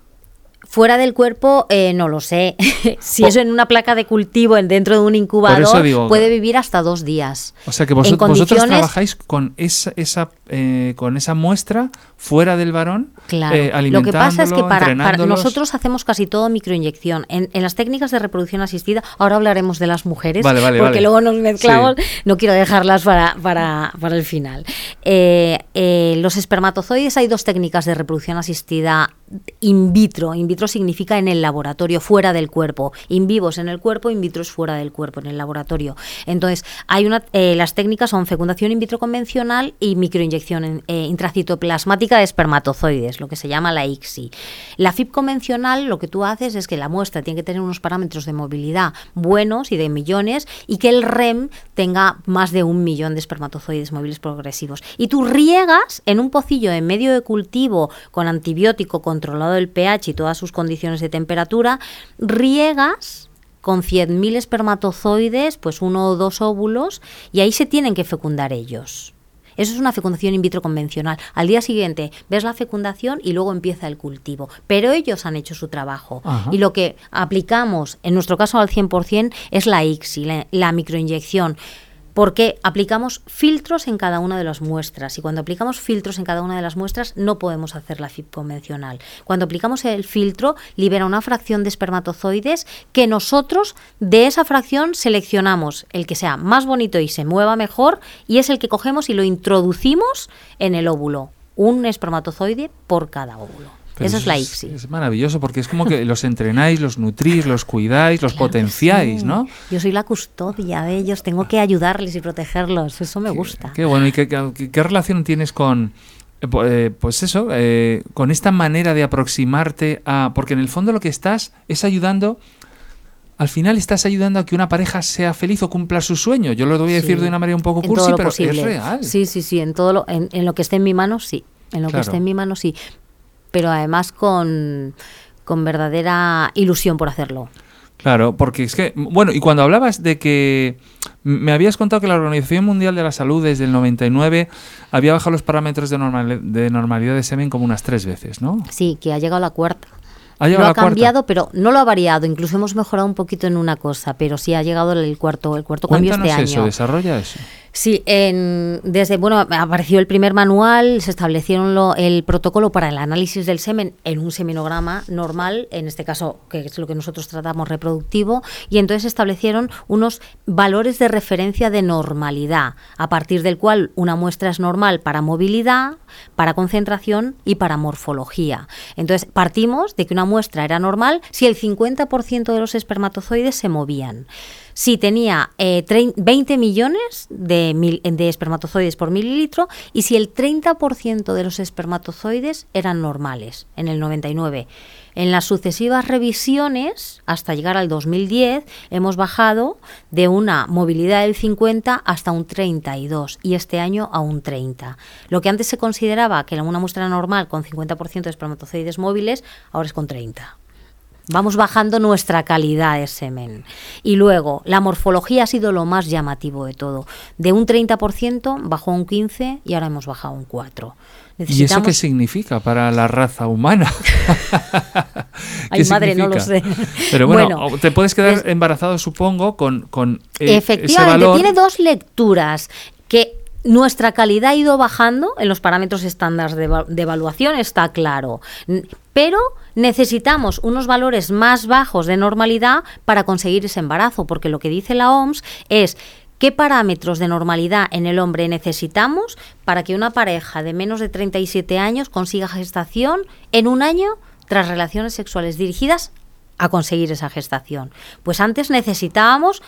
Fuera del cuerpo, eh, no lo sé. si es en una placa de cultivo en- dentro de un incubador, digo- puede vivir hasta dos días. O sea que vos- vosotros trabajáis con esa, esa eh, con esa muestra fuera del varón, Claro. eh, Lo que pasa es que para, nosotros hacemos casi todo microinyección. En, en las técnicas de reproducción asistida, ahora hablaremos de las mujeres, Vale, vale, porque vale. luego nos mezclamos, Sí. no quiero dejarlas para, para, para el final. Eh, los espermatozoides hay dos técnicas de reproducción asistida in vitro. In vitro significa en el laboratorio, fuera del cuerpo. In vivo es en el cuerpo, in vitro es fuera del cuerpo, en el laboratorio. Entonces, hay una, eh, las técnicas son fecundación in vitro convencional y microinyección eh, intracitoplasmática de espermatozoides, lo que se llama la ICSI. La FIP convencional, lo que tú haces es que la muestra tiene que tener unos parámetros de movilidad buenos y de millones y que el REM tenga más de un millón de espermatozoides móviles progresivos. Y tú riegas en un pocillo en medio de cultivo con antibiótico controlado el pH y todas sus condiciones de temperatura, riegas con 100.000 espermatozoides, pues uno o dos óvulos, y ahí se tienen que fecundar ellos. Eso es una fecundación in vitro convencional. Al día siguiente ves la fecundación y luego empieza el cultivo. Pero ellos han hecho su trabajo. Ajá. Y lo que aplicamos, en nuestro caso al 100%, es la ICSI, la, la microinyección. Porque aplicamos filtros en cada una de las muestras. Y cuando aplicamos filtros en cada una de las muestras, no podemos hacer la FIP convencional. Cuando aplicamos el filtro, libera una fracción de espermatozoides que nosotros de esa fracción seleccionamos el que sea más bonito y se mueva mejor, y es el que cogemos y lo introducimos en el óvulo. Un espermatozoide por cada óvulo. Pero Esa es la ICSI. es maravilloso porque es como que los entrenáis, los nutrís, los cuidáis, los Claro potenciáis, sí. ¿no? Yo soy la custodia de ellos, tengo que ayudarles y protegerlos, eso me Qué- gusta. Qué bueno. ¿Y qué, qué- qué relación tienes con, eh, eh, pues eso, eh, con esta manera de aproximarte a... Porque en el fondo lo que estás es ayudando... Al final estás ayudando a que una pareja sea feliz o cumpla su sueño. Yo lo voy a decir Sí, de una manera un poco cursi, pero posible. es real. Sí, sí, sí, en todo lo, en, en lo que esté en mi mano, sí. En lo Claro. que esté en mi mano, sí. Pero además con, con verdadera ilusión por hacerlo. Claro, porque es que, bueno, y cuando hablabas de que me habías contado que la Organización Mundial de la Salud desde el 99 había bajado los parámetros de, normal- de normalidad de semen como unas tres veces, ¿no? Sí, que ha llegado la cuarta. Ha llegado lo ha cuarta. cambiado, pero no lo ha variado. Incluso hemos mejorado un poquito en una cosa, pero sí ha llegado el cuarto, el cuarto cambio este eso, año. desarrolla eso. Sí, en- desde bueno apareció el primer manual, se establecieron el protocolo para el análisis del semen en un seminograma normal, en este caso que es lo que nosotros tratamos reproductivo, y entonces se establecieron unos valores de referencia de normalidad, a partir del cual una muestra es normal para movilidad, para concentración y para morfología. Entonces partimos de que una muestra era normal si el 50% de los espermatozoides se movían. Si tenía eh, trein- 20 millones de, mil- de espermatozoides por mililitro y si el 30% de los espermatozoides eran normales en el 99. En las sucesivas revisiones, hasta llegar al 2010, hemos bajado de una movilidad del 50 hasta un 32 y este año a un 30. Lo que antes se consideraba que era una muestra normal con 50% de espermatozoides móviles, ahora es con 30. Vamos bajando nuestra calidad de semen. Y luego, la morfología ha sido lo más llamativo de todo. De un 30% bajó a un 15% y ahora hemos bajado a un 4%. ¿Y eso qué significa para la raza humana? ¿Qué Ay, madre, no lo sé. Pero bueno, te puedes quedar embarazado, supongo, con, con eh, ese Efectivamente, valor. tiene dos lecturas que nuestra calidad ha ido bajando en los parámetros estándar de, de evaluación, está claro. Pero necesitamos unos valores más bajos de normalidad para conseguir ese embarazo, porque lo que dice la OMS es qué parámetros de normalidad en el hombre necesitamos para que una pareja de menos de 37 años consiga gestación en un año tras relaciones sexuales dirigidas a conseguir esa gestación. Pues antes necesitábamos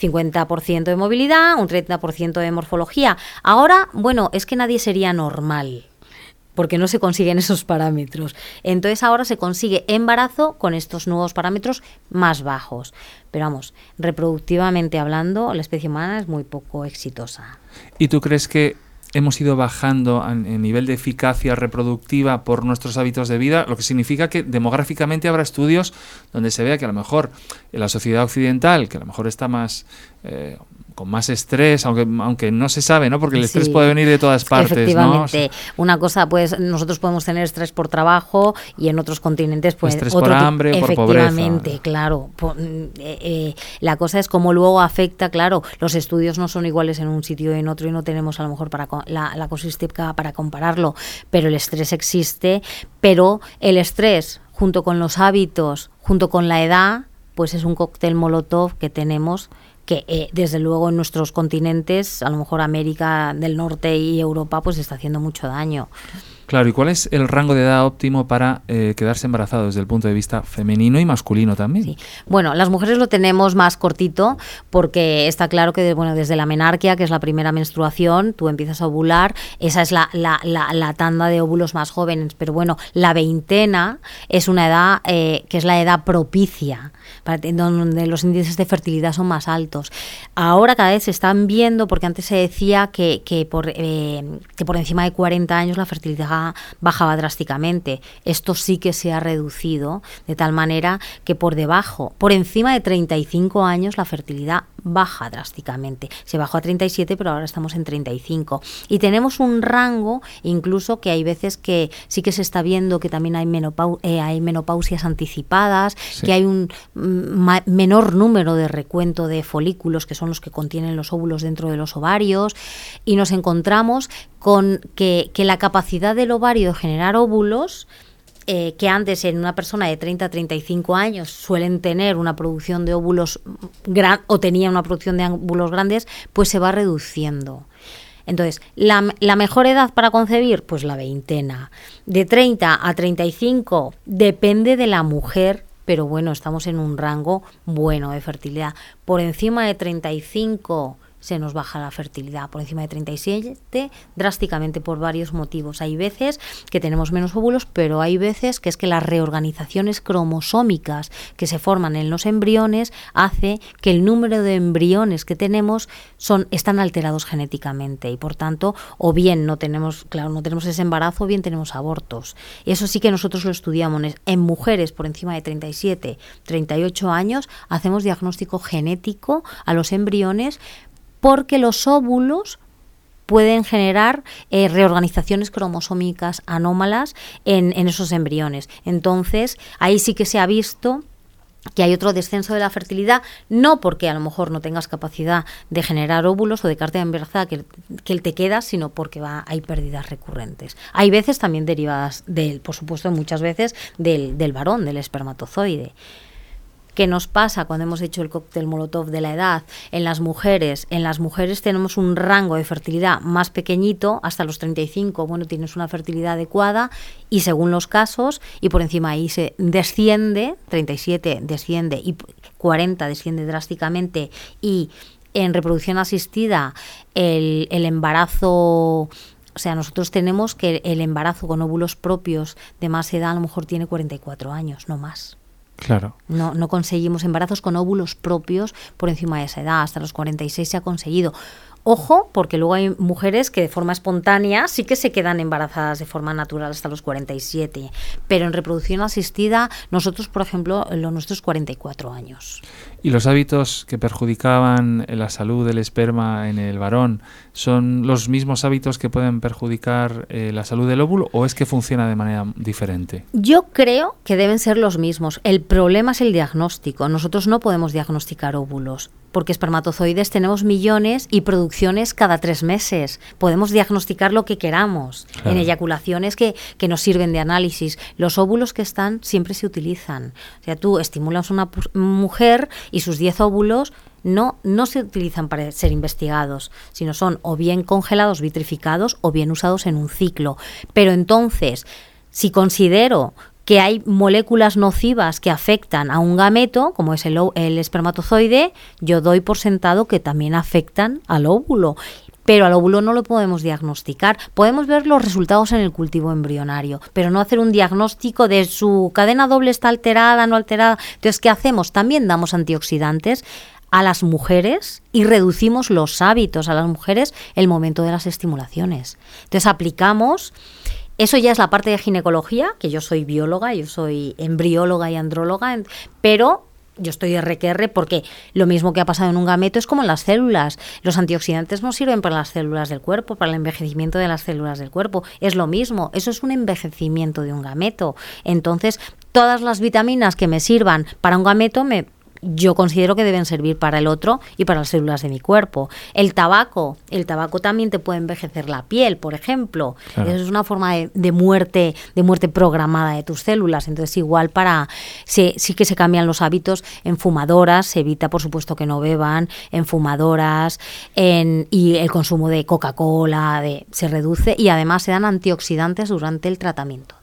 50% de movilidad, un 30% de morfología. Ahora, bueno, es que nadie sería normal porque no se consiguen esos parámetros. Entonces ahora se consigue embarazo con estos nuevos parámetros más bajos. Pero vamos, reproductivamente hablando, la especie humana es muy poco exitosa. ¿Y tú crees que hemos ido bajando en, nivel de eficacia reproductiva por nuestros hábitos de vida? Lo que significa que demográficamente habrá estudios donde se vea que a lo mejor la sociedad occidental, que a lo mejor está más... eh, con más estrés, aunque, aunque no se sabe, ¿no? Porque el estrés puede venir de todas partes, Efectivamente. Una cosa, pues, nosotros podemos tener estrés por trabajo y en otros continentes, pues... Estrés por hambre por pobreza. Efectivamente, claro. Mm, eh, eh, la cosa es cómo luego afecta, claro, los estudios no son iguales en un sitio y en otro y no tenemos a lo mejor para la, la cosística para compararlo, pero el estrés existe, pero el estrés junto con los hábitos, junto con la edad, pues es un cóctel molotov que tenemos que eh, desde luego en nuestros continentes, a lo mejor América del Norte y Europa, pues está haciendo mucho daño. Claro, ¿y cuál es el rango de edad óptimo para eh, quedarse embarazado desde el punto de vista femenino y masculino también? Bueno, las mujeres lo tenemos más cortito porque está claro que bueno, desde la menarquia, que es la primera menstruación, tú empiezas a ovular, esa es la, la, la, tanda de óvulos más jóvenes, pero bueno, la veintena es una edad eh, que es la edad propicia, donde los índices de fertilidad son más altos. Ahora cada vez se están viendo, porque antes se decía que, que, por, eh, que por encima de 40 años la fertilidad bajaba drásticamente. Esto sí que se ha reducido de tal manera que por debajo, por encima de 35 años, la fertilidad baja drásticamente. Se bajó a 37, pero ahora estamos en 35. Y tenemos un rango, incluso que hay veces que sí que se está viendo que también hay, eh, hay menopausias anticipadas, que hay un mm, menor número de recuento de folículos, que son los que contienen los óvulos dentro de los ovarios, y nos encontramos con que, que la capacidad del ovario de generar óvulos eh, que antes en una persona de 30 a 35 años suelen tener una producción de óvulos gran, o tenían una producción de óvulos grandes, pues se va reduciendo. Entonces, la, la, mejor edad para concebir, pues la veintena. De 30 a 35 depende de la mujer, pero bueno, estamos en un rango bueno de fertilidad. Por encima de 35 se nos baja la fertilidad por encima de 37 drásticamente por varios motivos. Hay veces que tenemos menos óvulos, pero hay veces que es que las reorganizaciones cromosómicas que se forman en los embriones hace que el número de embriones que tenemos son están alterados genéticamente y por tanto o bien no tenemos, claro, no tenemos ese embarazo o bien tenemos abortos. Eso sí que nosotros lo estudiamos en mujeres por encima de 37, 38 años, hacemos diagnóstico genético a los embriones porque los óvulos pueden generar eh, reorganizaciones cromosómicas anómalas en, esos embriones. Entonces, ahí sí que se ha visto que hay otro descenso de la fertilidad, no porque a lo mejor no tengas capacidad de generar óvulos o de carta embarazada que, que te queda, sino porque va, hay pérdidas recurrentes. Hay veces también derivadas del, por supuesto, muchas veces del, del varón, del espermatozoide. ¿Qué nos pasa cuando hemos hecho el cóctel Molotov de la edad? En las mujeres, en las mujeres tenemos un rango de fertilidad más pequeñito, hasta los 35, bueno, tienes una fertilidad adecuada y según los casos, y por encima ahí se desciende, 37 desciende y 40 desciende drásticamente y en reproducción asistida el, el embarazo o sea, nosotros tenemos que el embarazo con óvulos propios de más edad a lo mejor tiene 44 años, no más. Claro. No, no conseguimos embarazos con óvulos propios por encima de esa edad. Hasta los 46 se ha conseguido. Ojo, porque luego hay mujeres que de forma espontánea sí que se quedan embarazadas de forma natural hasta los 47, pero en reproducción asistida nosotros, por ejemplo, los nuestros 44 años. ¿Y los hábitos que perjudicaban la salud del esperma en el varón son los mismos hábitos que pueden perjudicar eh, la salud del óvulo o es que funciona de manera diferente? Yo creo que deben ser los mismos. El problema es el diagnóstico. Nosotros no podemos diagnosticar óvulos porque espermatozoides tenemos millones y producciones cada tres meses. Podemos diagnosticar lo que queramos en eyaculaciones que, que, nos sirven de análisis. Los óvulos que están siempre se utilizan. O sea, tú estimulas a una mujer y sus 10 óvulos no, no se utilizan para ser investigados, sino son o bien congelados, vitrificados o bien usados en un ciclo. Pero entonces, si considero que hay moléculas nocivas que afectan a un gameto, como es el, el espermatozoide, yo doy por sentado que también afectan al óvulo pero al óvulo no lo podemos diagnosticar. Podemos ver los resultados en el cultivo embrionario, pero no hacer un diagnóstico de su cadena doble está alterada, no alterada. Entonces, ¿qué hacemos? También damos antioxidantes a las mujeres y reducimos los hábitos a las mujeres el momento de las estimulaciones. Entonces, aplicamos eso ya es la parte de ginecología, que yo soy bióloga, yo soy embrióloga y andróloga, pero yo estoy RQR porque lo mismo que ha pasado en un gameto es como en las células. Los antioxidantes no sirven para las células del cuerpo, para el envejecimiento de las células del cuerpo. Es lo mismo, eso es un envejecimiento de un gameto. Entonces, todas las vitaminas que me sirvan para un gameto me yo considero que deben servir para el otro y para las células de mi cuerpo. El tabaco, el tabaco también te puede envejecer la piel, por ejemplo. Eso es una forma de, muerte, de muerte programada de tus células. Entonces, igual para sí, sí, que se cambian los hábitos en fumadoras, se evita, por supuesto, que no beban, en fumadoras, en, y el consumo de Coca-Cola se reduce y además se dan antioxidantes durante el tratamiento.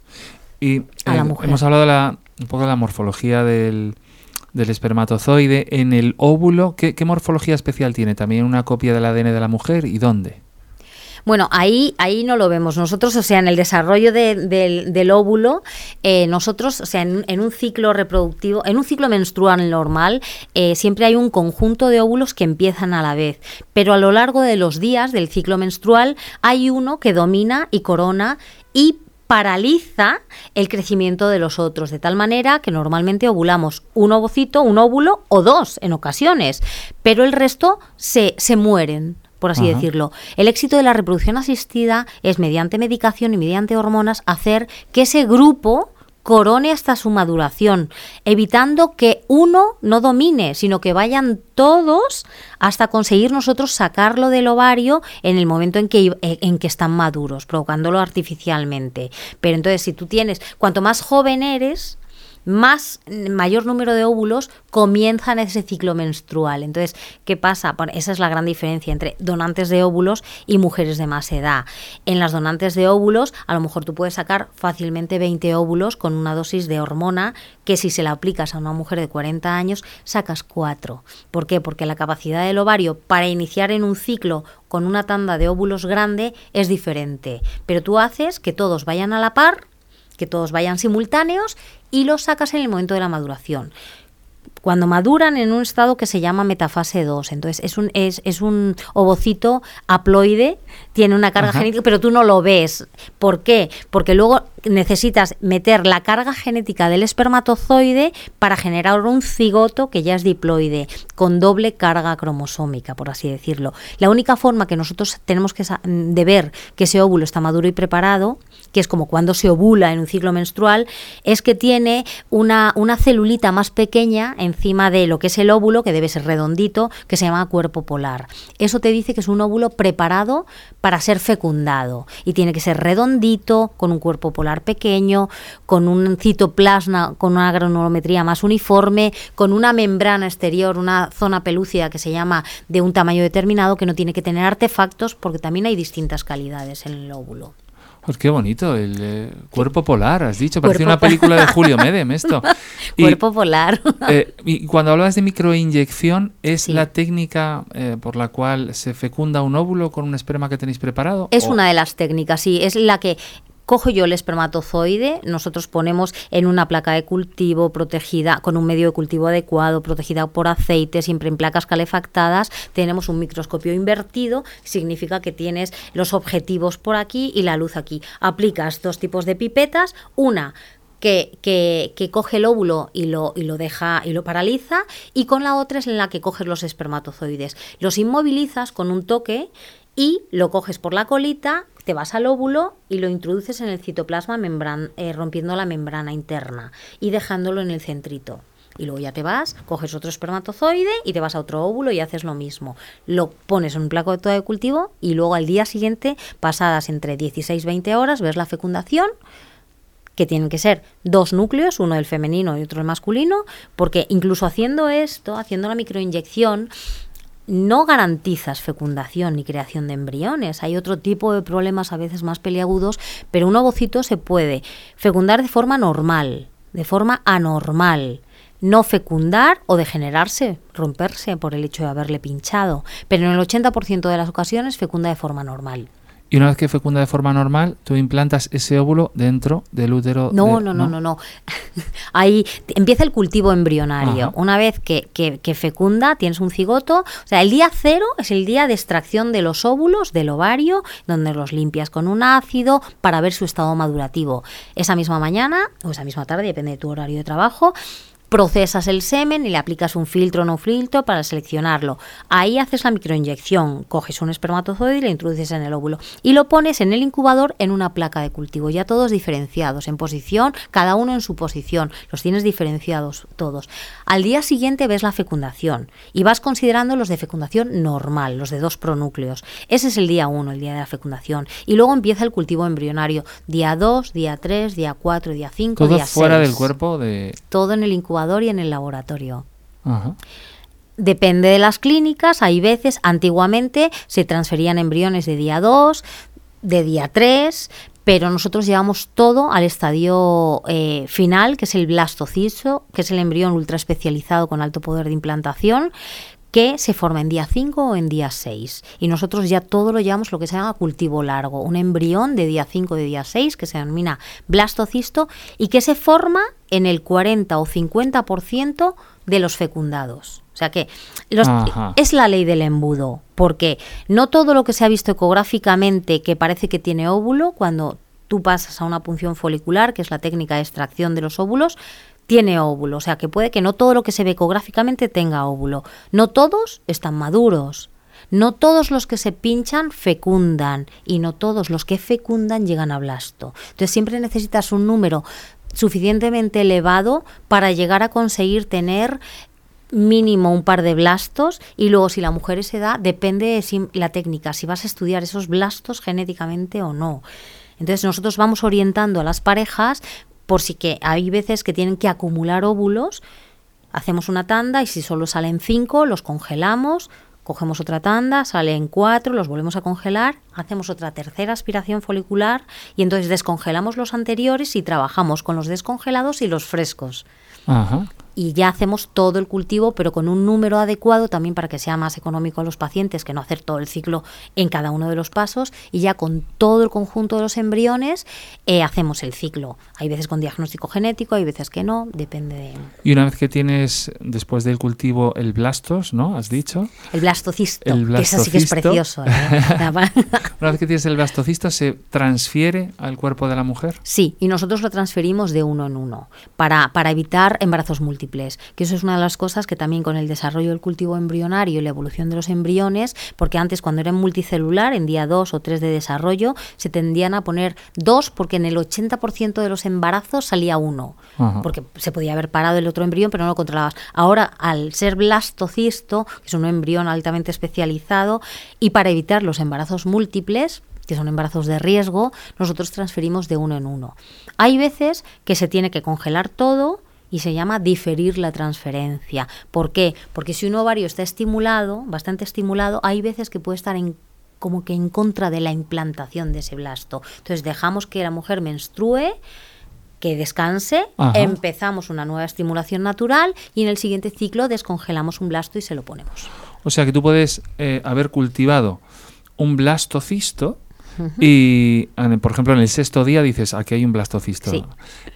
Y eh, hemos hablado de la, un poco de la morfología del del espermatozoide en el óvulo. ¿Qué, morfología especial tiene? ¿También una copia del ADN de la mujer? ¿Y dónde? Bueno, ahí, ahí no lo vemos. Nosotros, o sea, en el desarrollo del óvulo, eh, nosotros, o sea, en, un ciclo reproductivo, en un ciclo menstrual normal, eh, siempre hay un conjunto de óvulos que empiezan a la vez. Pero a lo largo de los días del ciclo menstrual hay uno que domina y corona y paraliza el crecimiento de los otros, de tal manera que normalmente ovulamos un ovocito, un óvulo o dos en ocasiones, pero el resto se, se mueren por así decirlo. El éxito de la reproducción asistida es mediante medicación y mediante hormonas hacer que ese grupo corone hasta su maduración, evitando que uno no domine, sino que vayan todos hasta conseguir nosotros sacarlo del ovario en el momento en que, eh, en que están maduros, provocándolo artificialmente. Pero entonces, si tú tienes, cuanto más joven eres, más mayor número de óvulos comienzan ese ciclo menstrual. Entonces, ¿qué pasa? esa es la gran diferencia entre donantes de óvulos y mujeres de más edad. En las donantes de óvulos, a lo mejor tú puedes sacar fácilmente 20 óvulos con una dosis de hormona que si se la aplicas a una mujer de 40 años, sacas 4. ¿Por qué? Porque la capacidad del ovario para iniciar en un ciclo con una tanda de óvulos grande es diferente. Pero tú haces que todos vayan a la par que todos vayan simultáneos y los sacas en el momento de la maduración cuando maduran en un estado que se llama metafase 2. Entonces es un, es, es un ovocito haploide, tiene una carga genética, pero tú no lo ves. ¿Por qué? Porque luego necesitas meter la carga genética del espermatozoide para generar un cigoto que ya es diploide, con doble carga cromosómica, por así decirlo. La única forma que nosotros tenemos que de ver que ese óvulo está maduro y preparado, que es como cuando se ovula en un ciclo menstrual, es que tiene una, una celulita más pequeña en encima de lo que es el óvulo, que debe ser redondito, que se llama cuerpo polar. Eso te dice que es un óvulo preparado para ser fecundado y tiene que ser redondito, con un cuerpo polar pequeño, con un citoplasma, con una granulometría más uniforme, con una membrana exterior, una zona pelúcida que se llama de un tamaño determinado, que no tiene que tener artefactos porque también hay distintas calidades en el óvulo. Pues qué bonito, el eh, cuerpo polar, has dicho, parece una película de Julio Medem esto. cuerpo polar. Eh, y cuando hablas de microinyección, ¿es la técnica eh, por la cual se fecunda un óvulo con un esperma que tenéis preparado? Es una de las técnicas, sí, es la que cojo yo el espermatozoide, nosotros ponemos en una placa de cultivo protegida, con un medio de cultivo adecuado, protegida por aceite, siempre en placas calefactadas, tenemos un microscopio invertido, significa que tienes los objetivos por aquí y la luz aquí. Aplicas dos tipos de pipetas, una que, que, coge el óvulo y lo, y lo deja y lo paraliza, y con la otra es en la que coges los espermatozoides. Los inmovilizas con un toque y lo coges por la colita, te vas al óvulo y lo introduces en el citoplasma eh, rompiendo la membrana interna y dejándolo en el centrito. Y luego ya te vas, coges otro espermatozoide y te vas a otro óvulo y haces lo mismo. Lo pones en un placo de cultivo y luego al día siguiente, pasadas entre 16 y 20 horas, ves la fecundación que tienen que ser dos núcleos, uno el femenino y otro el masculino, porque incluso haciendo esto, haciendo la microinyección, no garantizas fecundación ni creación de embriones. Hay otro tipo de problemas a veces más peliagudos, pero un ovocito se puede fecundar de forma normal, de forma anormal. No fecundar o degenerarse, romperse por el hecho de haberle pinchado, pero en el 80% de las ocasiones fecunda de forma normal. Y una vez que fecunda de forma normal, tú implantas ese óvulo dentro del útero. No, no, no, no, no. Ahí empieza el cultivo embrionario. Una vez que, que, fecunda, tienes un cigoto. O sea, el día cero es el día de extracción de los óvulos del ovario, donde los limpias con un ácido para ver su estado madurativo. Esa misma mañana o esa misma tarde, depende de tu horario de trabajo, procesas el semen y le aplicas un filtro o no filtro para seleccionarlo. Ahí haces la microinyección, coges un espermatozoide y lo introduces en el óvulo y lo pones en el incubador en una placa de cultivo, ya todos diferenciados, en posición, cada uno en su posición, los tienes diferenciados todos. Al día siguiente ves la fecundación y vas considerando los de fecundación normal, los de dos pronúcleos. Ese es el día 1, el día de la fecundación. Y luego empieza el cultivo embrionario, día 2, día 3, día 4, día 5, día 6. fuera del cuerpo de... Todo en el incubador y en el laboratorio. Depende de las clínicas, hay veces, antiguamente se transferían embriones de día 2, de día 3, pero nosotros llevamos todo al estadio eh, final, que es el blastocisto, que es el embrión ultra especializado con alto poder de implantación, que se forma en día 5 o en día 6. Y nosotros ya todo lo llevamos lo que se llama cultivo largo, un embrión de día 5 o de día 6 que se denomina blastocisto y que se forma en el 40 o 50% de los fecundados. O sea que es la ley del embudo, porque no todo lo que se ha visto ecográficamente que parece que tiene óvulo, cuando tú pasas a una punción folicular, que es la técnica de extracción de los óvulos, tiene óvulo. O sea que puede que no todo lo que se ve ecográficamente tenga óvulo. No todos están maduros. No todos los que se pinchan fecundan y no todos los que fecundan llegan a blasto. Entonces siempre necesitas un número suficientemente elevado para llegar a conseguir tener mínimo un par de blastos. Y luego si la mujer se da depende de la técnica, si vas a estudiar esos blastos genéticamente o no. Entonces nosotros vamos orientando a las parejas por si que hay veces que tienen que acumular óvulos, hacemos una tanda y si solo salen cinco, los congelamos, cogemos otra tanda, salen cuatro, los volvemos a congelar, hacemos otra tercera aspiración folicular y entonces descongelamos los anteriores y trabajamos con los descongelados y los frescos. Ajá y ya hacemos todo el cultivo, pero con un número adecuado también para que sea más económico a los pacientes que no hacer todo el ciclo en cada uno de los pasos y ya con todo el conjunto de los embriones eh, hacemos el ciclo. Hay veces con diagnóstico genético, hay veces que no, depende de... Y una vez que tienes después del cultivo el blastos, ¿no? ¿Has dicho? El blastocisto, el que eso sí que es precioso. ¿eh? una vez que tienes el blastocisto, ¿se transfiere al cuerpo de la mujer? Sí, y nosotros lo transferimos de uno en uno para, para evitar embarazos múltiples que eso es una de las cosas que también con el desarrollo del cultivo embrionario y la evolución de los embriones, porque antes cuando eran multicelular, en día 2 o 3 de desarrollo, se tendían a poner dos porque en el 80% de los embarazos salía uno, porque se podía haber parado el otro embrión, pero no lo controlabas. Ahora, al ser blastocisto, que es un embrión altamente especializado, y para evitar los embarazos múltiples, que son embarazos de riesgo, nosotros transferimos de uno en uno. Hay veces que se tiene que congelar todo y se llama diferir la transferencia. ¿Por qué? Porque si un ovario está estimulado, bastante estimulado, hay veces que puede estar en como que en contra de la implantación de ese blasto. Entonces dejamos que la mujer menstrue, que descanse, empezamos una nueva estimulación natural y en el siguiente ciclo descongelamos un blasto y se lo ponemos. O sea que tú puedes eh, haber cultivado un blastocisto y, por ejemplo, en el sexto día dices, aquí hay un blastocisto.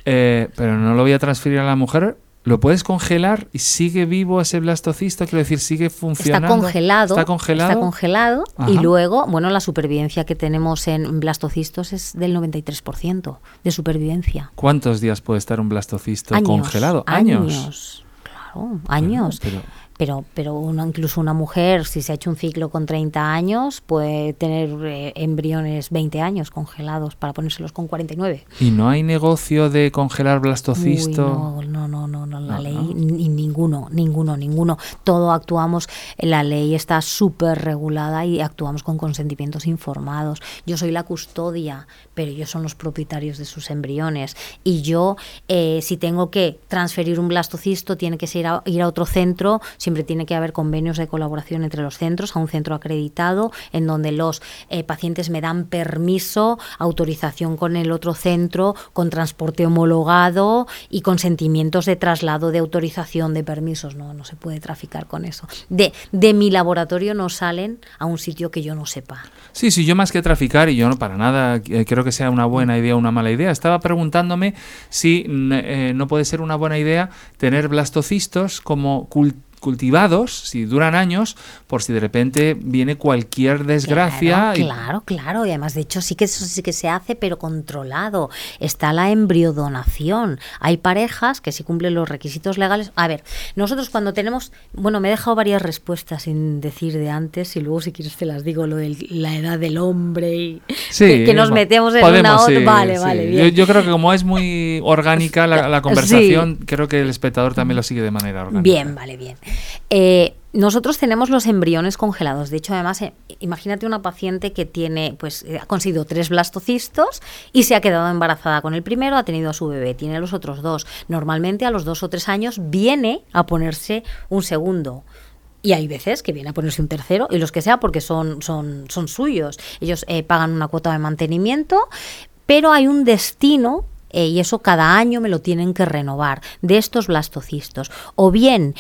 Eh, pero no lo voy a transferir a la mujer. ¿Lo puedes congelar y sigue vivo ese blastocisto? Quiero decir, sigue funcionando. Está congelado. Está congelado. Está congelado. Y luego, bueno, la supervivencia que tenemos en blastocistos es del 93% de supervivencia. ¿Cuántos días puede estar un blastocisto congelado? Años. Claro, años pero, pero incluso una mujer, si se ha hecho un ciclo con 30 años, puede tener eh, embriones 20 años congelados para ponérselos con 49. ¿Y no hay negocio de congelar blastocisto? no, no, no, no, la ley, Ni, ninguno, ninguno, ninguno. Todo actuamos, la ley está súper regulada y actuamos con consentimientos informados. Yo soy la custodia, pero ellos son los propietarios de sus embriones. Y yo, eh, si tengo que transferir un blastocisto, tiene que ir a, ir a otro centro, siempre tiene que haber convenios de colaboración entre los centros, a un centro acreditado, en donde los eh, pacientes me dan permiso, autorización con el otro centro, con transporte homologado y consentimientos de traslado de autorización de permisos. No, no se puede traficar con eso. De, de mi laboratorio no salen a un sitio que yo no sepa. Sí, sí, yo más que traficar, y yo no para nada eh, que sea una buena idea o una mala idea, estaba preguntándome si eh, no puede ser una buena idea tener blastocistos como cultivo cultivados, si duran años, por si de repente viene cualquier desgracia. Claro, claro, y además de hecho sí que eso sí que se hace, pero controlado. Está la embriodonación. Hay parejas que si cumplen los requisitos legales. A ver, nosotros cuando tenemos, bueno, me he dejado varias respuestas sin decir de antes y luego si quieres te las digo lo de la edad del hombre y que, nos metemos en una otra. vale, vale, bien. Yo, creo que como es muy orgánica la, conversación, creo que el espectador también lo sigue de manera orgánica. Bien, vale, bien. Eh, nosotros tenemos los embriones congelados. De hecho, además, eh, imagínate una paciente que tiene, pues, eh, ha conseguido tres blastocistos y se ha quedado embarazada con el primero, ha tenido a su bebé, tiene los otros dos. Normalmente a los dos o tres años viene a ponerse un segundo. Y hay veces que viene a ponerse un tercero y los que sea porque son, son, son suyos. Ellos pagan una cuota de mantenimiento, pero hay un destino y eso cada año me lo tienen que renovar de estos blastocistos. O bien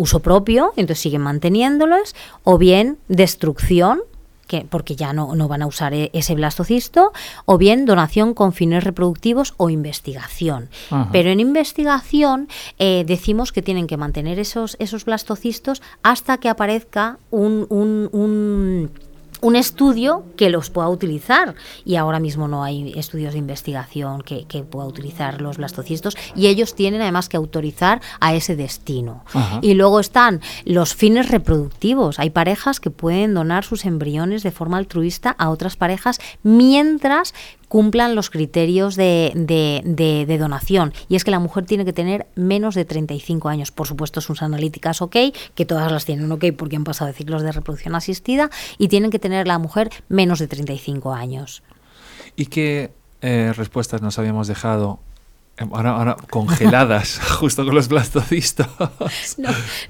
uso propio, entonces siguen manteniéndolos, o bien destrucción, que, porque ya no, no, van a usar e, ese blastocisto, o bien donación con fines reproductivos o investigación. Pero en investigación eh, decimos que tienen que mantener esos, esos blastocistos hasta que aparezca un, un un estudio que los pueda utilizar y ahora mismo no hay estudios de investigación que, que pueda utilizar los blastocistos y ellos tienen además que autorizar a ese destino. Y luego están los fines reproductivos. Hay parejas que pueden donar sus embriones de forma altruista a otras parejas mientras cumplan los criterios de, de, donación. Y es que la mujer tiene que tener menos de 35 años. Por supuesto, sus analíticas ok, que todas las tienen ok porque han pasado de ciclos de reproducción asistida, y tienen que tener la mujer menos de 35 años. ¿Y qué eh, respuestas nos habíamos dejado Ahora, congeladas, justo con los blastocistos.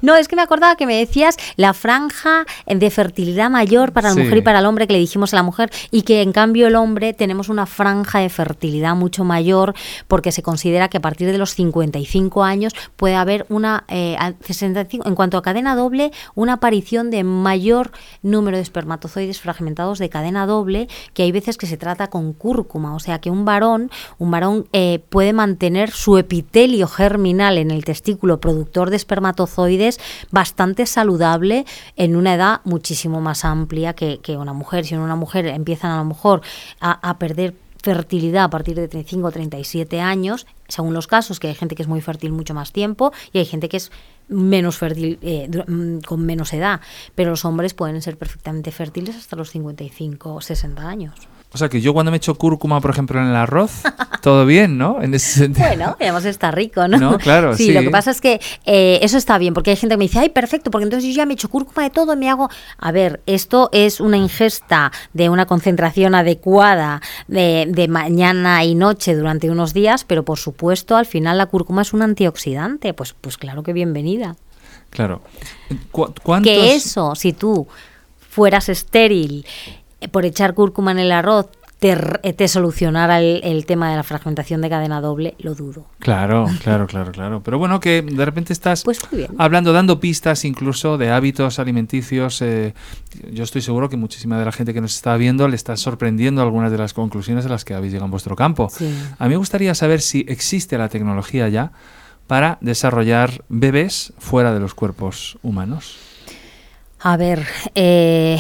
No, es que me acordaba que me decías la franja de fertilidad mayor para la mujer y para el hombre que le dijimos a la mujer y que en cambio el hombre tenemos una franja de fertilidad mucho mayor porque se considera que a partir de los 55 años puede haber una, eh, en cuanto a cadena doble, una aparición de mayor número de espermatozoides fragmentados de cadena doble que hay veces que se trata con cúrcuma, o sea que un varón, un varón eh, puede mantener tener su epitelio germinal en el testículo productor de espermatozoides bastante saludable en una edad muchísimo más amplia que, una mujer. Si una mujer empiezan a lo mejor a, perder fertilidad a partir de 35 o 37 años, según los casos, que hay gente que es muy fértil mucho más tiempo y hay gente que es menos fértil eh, mm, con menos edad, pero los hombres pueden ser perfectamente fértiles hasta los 55 o 60 años. O sea que yo cuando me echo cúrcuma, por ejemplo, en el arroz, todo bien, ¿no? En ese sentido. Bueno, además está rico, ¿no? No, claro, sí. lo que pasa es que eh, eso está bien, porque hay gente que me dice, ay, perfecto, porque entonces yo ya me echo cúrcuma de todo, me hago... A ver, esto es una ingesta de una concentración adecuada de, de mañana y noche durante unos días, pero por supuesto, al final la cúrcuma es un antioxidante, pues, pues claro que bienvenida. Claro. Que eso, si tú fueras estéril por echar cúrcuma en el arroz te, te solucionara el, tema de la fragmentación de cadena doble, lo dudo. Claro, claro, claro, claro. Pero bueno, que de repente estás pues hablando, dando pistas incluso de hábitos alimenticios. Eh, yo estoy seguro que muchísima de la gente que nos está viendo le está sorprendiendo algunas de las conclusiones a las que habéis llegado en vuestro campo. A mí me gustaría saber si existe la tecnología ya para desarrollar bebés fuera de los cuerpos humanos. A ver, eh,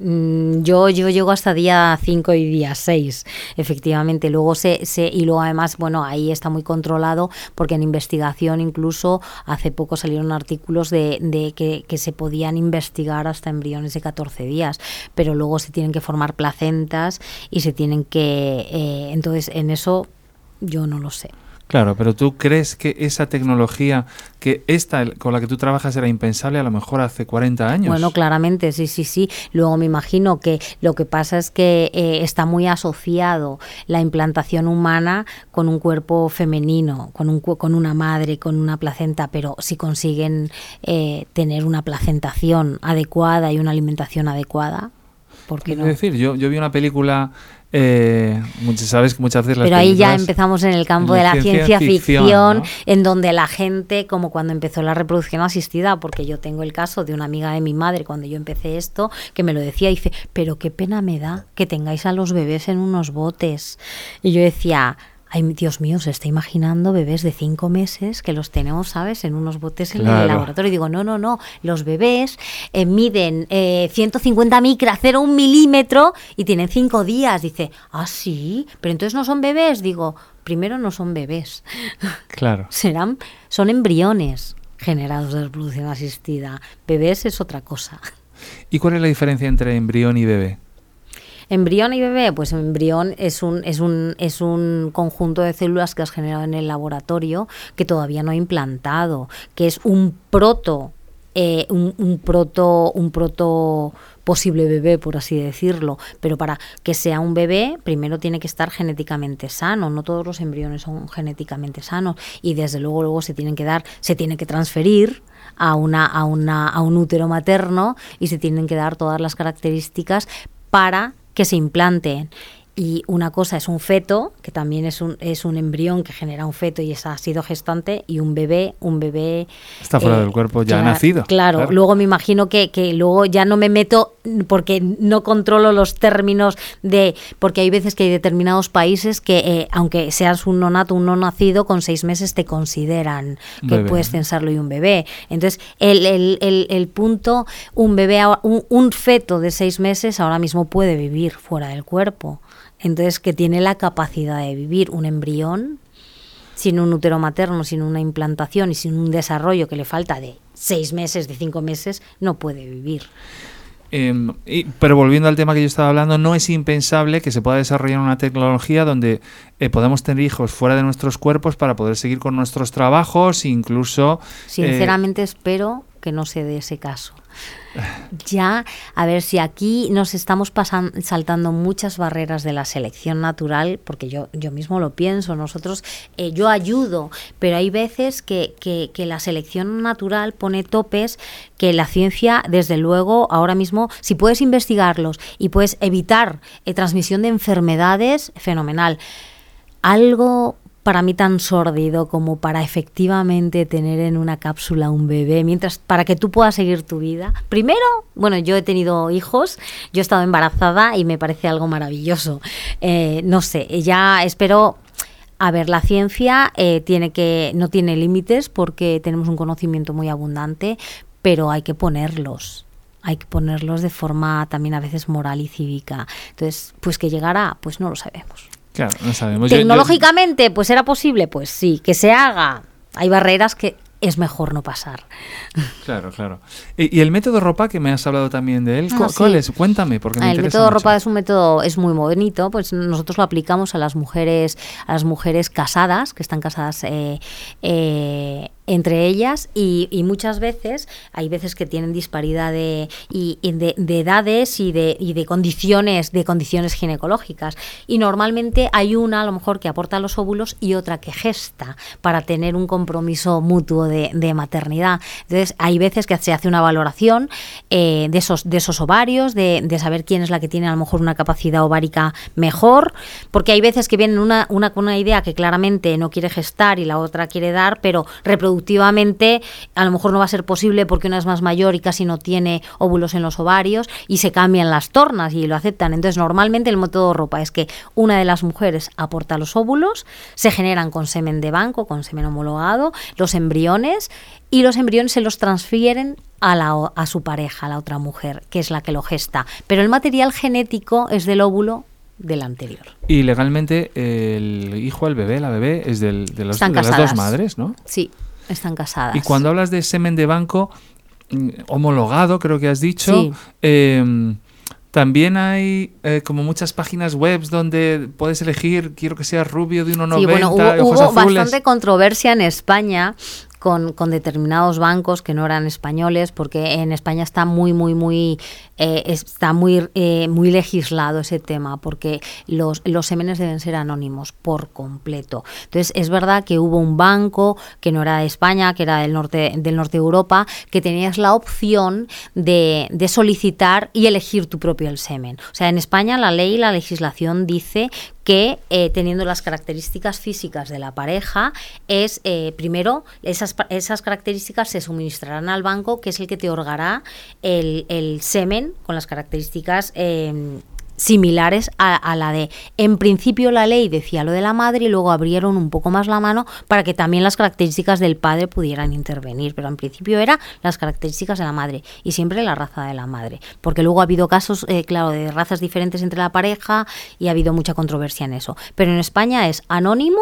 yo, yo llego hasta día 5 y día 6, efectivamente. Luego se, se, y luego además, bueno, ahí está muy controlado porque en investigación incluso hace poco salieron artículos de, de que, que, se podían investigar hasta embriones de 14 días, pero luego se tienen que formar placentas y se tienen que... Eh, entonces, en eso yo no lo sé. Claro, pero tú crees que esa tecnología, que esta con la que tú trabajas era impensable a lo mejor hace 40 años. Bueno, claramente, sí, sí, sí. Luego me imagino que lo que pasa es que eh, está muy asociado la implantación humana con un cuerpo femenino, con, un, con una madre, con una placenta, pero si consiguen eh, tener una placentación adecuada y una alimentación adecuada, ¿por qué no? Es decir, yo, yo vi una película eh, sabes que muchas veces Pero ahí ya empezamos en el campo de la ciencia, ficción, en donde la gente, como cuando empezó la reproducción asistida, porque yo tengo el caso de una amiga de mi madre cuando yo empecé esto, que me lo decía, y dice, pero qué pena me da que tengáis a los bebés en unos botes. Y yo decía, Ay, Dios mío, se está imaginando bebés de cinco meses que los tenemos, ¿sabes?, en unos botes en el laboratorio. Y digo, no, no, no, los bebés eh, miden eh, 150 micras, 0,1 milímetro y tienen cinco días. Dice, ah, sí, pero entonces no son bebés. Digo, primero no son bebés. Claro. Serán, son embriones generados de reproducción asistida. Bebés es otra cosa. ¿Y cuál es la diferencia entre embrión y bebé? Embrión y bebé, pues embrión es un, es un, es un conjunto de células que has generado en el laboratorio que todavía no ha implantado, que es un proto, eh, un, un, proto, un proto posible bebé, por así decirlo. Pero para que sea un bebé, primero tiene que estar genéticamente sano. No todos los embriones son genéticamente sanos. Y desde luego, luego se tienen que dar, se tiene que transferir a una, a una, a un útero materno y se tienen que dar todas las características para que se implanten y una cosa es un feto, que también es un, es un embrión que genera un feto y es, ha sido gestante, y un bebé, un bebé... Está fuera eh, del cuerpo, ya ha nacido. Claro, luego me imagino que, que, luego ya no me meto porque no controlo los términos de... Porque hay veces que hay determinados países que, eh, aunque seas un nonato, un no nacido, con seis meses te consideran que puedes censarlo y un bebé. Entonces, el, el, el, el punto, un bebé, un, un feto de seis meses ahora mismo puede vivir fuera del cuerpo. Entonces, que tiene la capacidad de vivir un embrión sin un útero materno, sin una implantación y sin un desarrollo que le falta de seis meses, de cinco meses, no puede vivir. Em, pero volviendo al tema que yo estaba hablando, no es impensable que se pueda desarrollar una tecnología donde eh, podamos tener hijos fuera de nuestros cuerpos para poder seguir con nuestros trabajos, incluso... Eh, Sinceramente espero que no se dé ese caso. Ya, a ver si aquí nos estamos saltando muchas barreras de la selección natural, porque yo, yo mismo lo pienso, nosotros, eh, yo ayudo, pero hay veces que, que, la selección natural pone topes que la ciencia, desde luego, ahora mismo, si puedes investigarlos y puedes evitar eh, transmisión de enfermedades, fenomenal. Algo para mí tan sórdido como para efectivamente tener en una cápsula un bebé, mientras para que tú puedas seguir tu vida. Primero, bueno, yo he tenido hijos, yo he estado embarazada y me parece algo maravilloso. Eh, no sé, ya espero a ver, la ciencia eh, tiene que no tiene límites porque tenemos un conocimiento muy abundante, pero hay que ponerlos hay que ponerlos de forma también a veces moral y cívica. Entonces, pues que llegará, pues no lo sabemos. Tecnológicamente, pues era posible, pues sí, que se haga. Hay barreras que es mejor no pasar. Claro, claro. ¿Y, el método ropa que me has hablado también de él? Ah, ¿Cuál es? Cuéntame, porque me ah, El método ropa es un método es muy bonito, pues nosotros lo aplicamos a las mujeres a las mujeres casadas que están casadas eh, eh, entre ellas y, muchas veces hay veces que tienen disparidad de, y, de, edades y de, y de condiciones de condiciones ginecológicas. Y normalmente hay una a lo mejor que aporta los óvulos y otra que gesta para tener un compromiso mutuo de, maternidad. Entonces hay veces que se hace una valoración eh, de esos de esos ovarios de, saber quién es la que tiene a lo mejor una capacidad ovárica mejor porque hay veces que vienen una, una con una idea que claramente no quiere gestar y la otra quiere dar pero reproducir productivamente a lo mejor no va a ser posible porque una es más mayor y casi no tiene óvulos en los ovarios y se cambian las tornas y lo aceptan. Entonces, normalmente el método ropa es que una de las mujeres aporta los óvulos, se generan con semen de banco, con semen homologado, los embriones y los embriones se los transfieren a, la, a su pareja, a la otra mujer, que es la que lo gesta. Pero el material genético es del óvulo del anterior. Y legalmente el hijo, el bebé, la bebé es del, de, los, de las dos madres, ¿no? Sí, están casadas. Y cuando hablas de semen de banco mm, homologado, creo que has dicho, em, también hay eh, como muchas páginas web donde puedes elegir, quiero que sea rubio de 1,90. Sí, bueno, hubo, bastante controversia en España con, con, determinados bancos que no eran españoles, porque en España está muy, muy, muy eh, está muy, eh, muy legislado ese tema, porque los, los semenes deben ser anónimos por completo. Entonces, es verdad que hubo un banco que no era de España, que era del norte, del norte de Europa, que tenías la opción de, de solicitar y elegir tu propio semen. O sea, en España la ley y la legislación dice que eh, teniendo las características físicas de la pareja, es primero esas, esas características se suministrarán al banco, que es el que te otorgará el, el semen con las características em, similares a, la de, en principio la ley decía lo de la madre y luego abrieron un poco más la mano para que también las características del padre pudieran intervenir, pero en principio era las características de la madre y siempre la raza de la madre, porque luego ha habido casos, eh, claro, de razas diferentes entre la pareja y ha habido mucha controversia en eso, pero en España es anónimo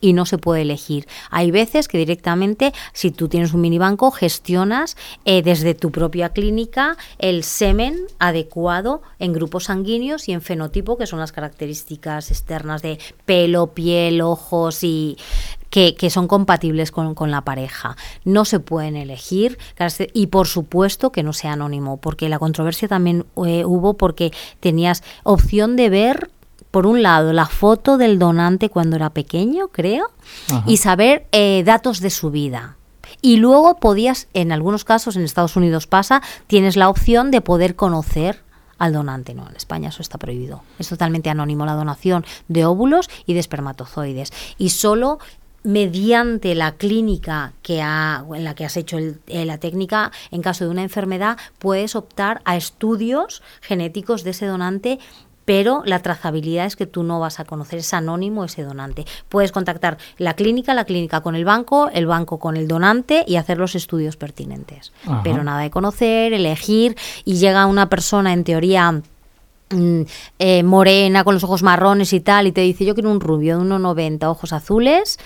y no se puede elegir. Hay veces que directamente, si tú tienes un minibanco, gestionas eh, desde tu propia clínica el semen adecuado en grupos sanguíneos y en fenotipo, que son las características externas de pelo, piel, ojos y que, son compatibles con, la pareja. No se pueden elegir y por supuesto que no sea anónimo, porque la controversia también eh, hubo porque tenías opción de ver por un lado, la foto del donante cuando era pequeño, creo, y saber eh, datos de su vida. Y luego podías, en algunos casos, en Estados Unidos pasa, tienes la opción de poder conocer al donante. No, en España eso está prohibido. Es totalmente anónimo la donación de óvulos y de espermatozoides. Y solo mediante la clínica que ha, en la que has hecho eh, la técnica, en caso de una enfermedad, puedes optar a estudios genéticos de ese donante pero la trazabilidad es que tú no vas a conocer, es anónimo ese donante. Puedes contactar la clínica, la clínica con el banco, el banco con el donante y hacer los estudios pertinentes. Pero nada de conocer, elegir y llega una persona en teoría mm, eh, morena con los ojos marrones y tal y te dice yo quiero un rubio de 1,90, ojos azules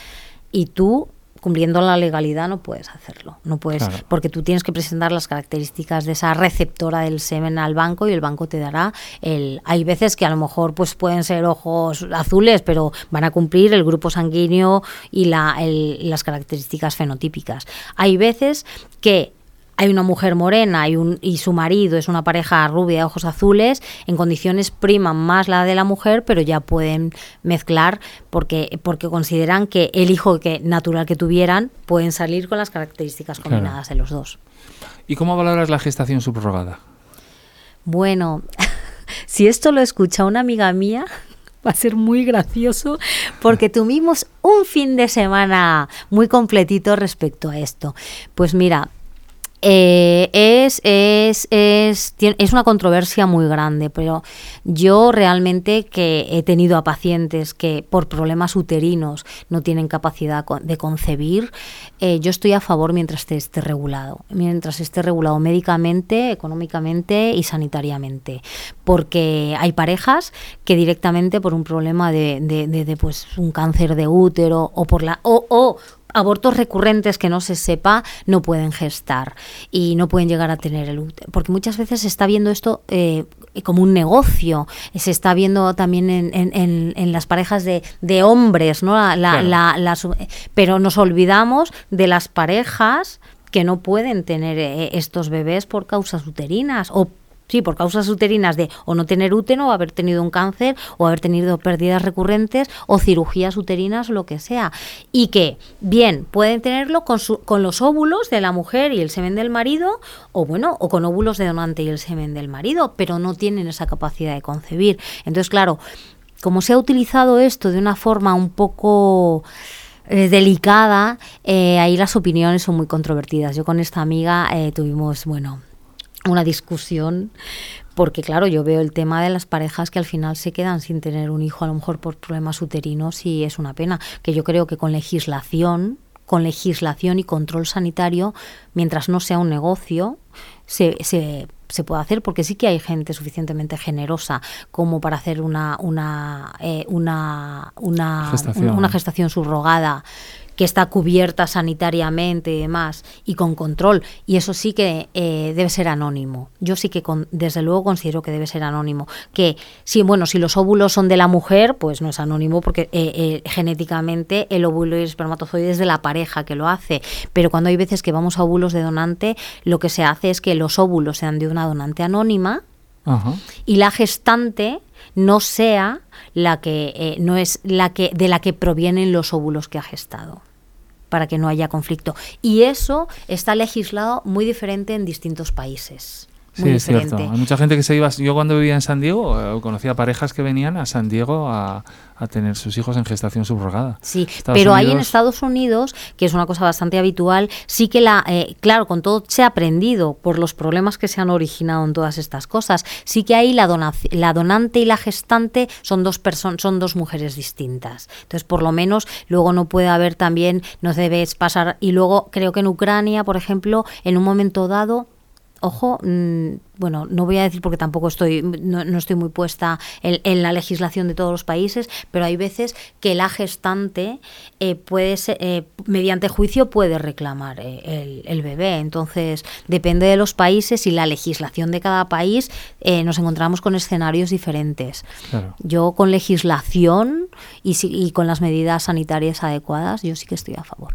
y tú cumpliendo la legalidad no puedes hacerlo. No puedes, porque tú tienes que presentar las características de esa receptora del semen al banco y el banco te dará el. Hay veces que a lo mejor pues pueden ser ojos azules, pero van a cumplir el grupo sanguíneo y la, las características fenotípicas. Hay veces que hay una mujer morena y, un, y su marido es una pareja rubia de ojos azules, en condiciones priman más la de la mujer, pero ya pueden mezclar porque, porque consideran que el hijo que, natural que tuvieran pueden salir con las características combinadas de los dos. ¿Y cómo valoras la gestación subrogada? Bueno, si esto lo escucha una amiga mía, va a ser muy gracioso porque tuvimos un fin de semana muy completito respecto a esto. Pues mira, eh, es, es, es, es, una controversia muy grande, pero yo realmente que he tenido a pacientes que por problemas uterinos no tienen capacidad de concebir, eh, yo estoy a favor mientras esté regulado, mientras esté regulado médicamente, económicamente y sanitariamente, porque hay parejas que directamente por un problema de, de, pues un cáncer de útero o por la abortos recurrentes que no se sepa no pueden gestar y no pueden llegar a tener el útero. Porque muchas veces se está viendo esto eh, como un negocio, se está viendo también en, en, en, las parejas de, de hombres, ¿no? La, pero nos olvidamos de las parejas que no pueden tener eh, estos bebés por causas uterinas o Sí, por causas uterinas de o no tener útero, o haber tenido un cáncer, o haber tenido pérdidas recurrentes, o cirugías uterinas, lo que sea. Y que, bien, pueden tenerlo con, con los óvulos de la mujer y el semen del marido, o bueno, o con óvulos de donante y el semen del marido, pero no tienen esa capacidad de concebir. Entonces, claro, como se ha utilizado esto de una forma un poco eh, delicada, eh, ahí las opiniones son muy controvertidas. Yo con esta amiga eh, tuvimos, bueno, una discusión porque claro, yo veo el tema de las parejas que al final se quedan sin tener un hijo, a lo mejor por problemas uterinos y es una pena, que yo creo que con legislación, con legislación y control sanitario, mientras no sea un negocio, se, se, se puede hacer porque sí que hay gente suficientemente generosa como para hacer una una eh, una, una, una gestación subrogada que está cubierta sanitariamente y demás, y con control. Y eso sí que eh, debe ser anónimo. Yo sí que desde luego considero que debe ser anónimo. Que si, bueno, si los óvulos son de la mujer, pues no es anónimo porque eh, eh, genéticamente el óvulo y el espermatozoide es de la pareja que lo hace. Pero cuando hay veces que vamos a óvulos de donante, lo que se hace es que los óvulos sean de una donante anónima y la gestante no sea la que no es la que de la que provienen los óvulos que ha gestado para que no haya conflicto. Y eso está legislado muy diferente en distintos países. Muy sí, es cierto. Hay mucha gente que se iba. Yo cuando vivía en San Diego eh, conocía parejas que venían a San Diego a, a tener sus hijos en gestación subrogada. Sí, Estados pero ahí en Unidos- Estados Unidos, que es una cosa bastante habitual, sí que la, eh, claro, con todo se ha aprendido por los problemas que se han originado en todas estas cosas. Sí que ahí la, la donante y la gestante son dos personas, son dos mujeres distintas. Entonces, por lo menos, luego no puede haber también, no debes pasar. Y luego creo que en Ucrania, por ejemplo, en un momento dado ojo, mm, bueno, no voy a decir porque tampoco estoy, no, no estoy muy puesta en, en la legislación de todos los países, pero hay veces que la gestante eh, puede ser, eh, mediante juicio puede reclamar eh, el, el bebé. Entonces, depende de los países y la legislación de cada país, eh, nos encontramos con escenarios diferentes. Claro. Yo con legislación y, si- y con las medidas sanitarias adecuadas, yo sí que estoy a favor.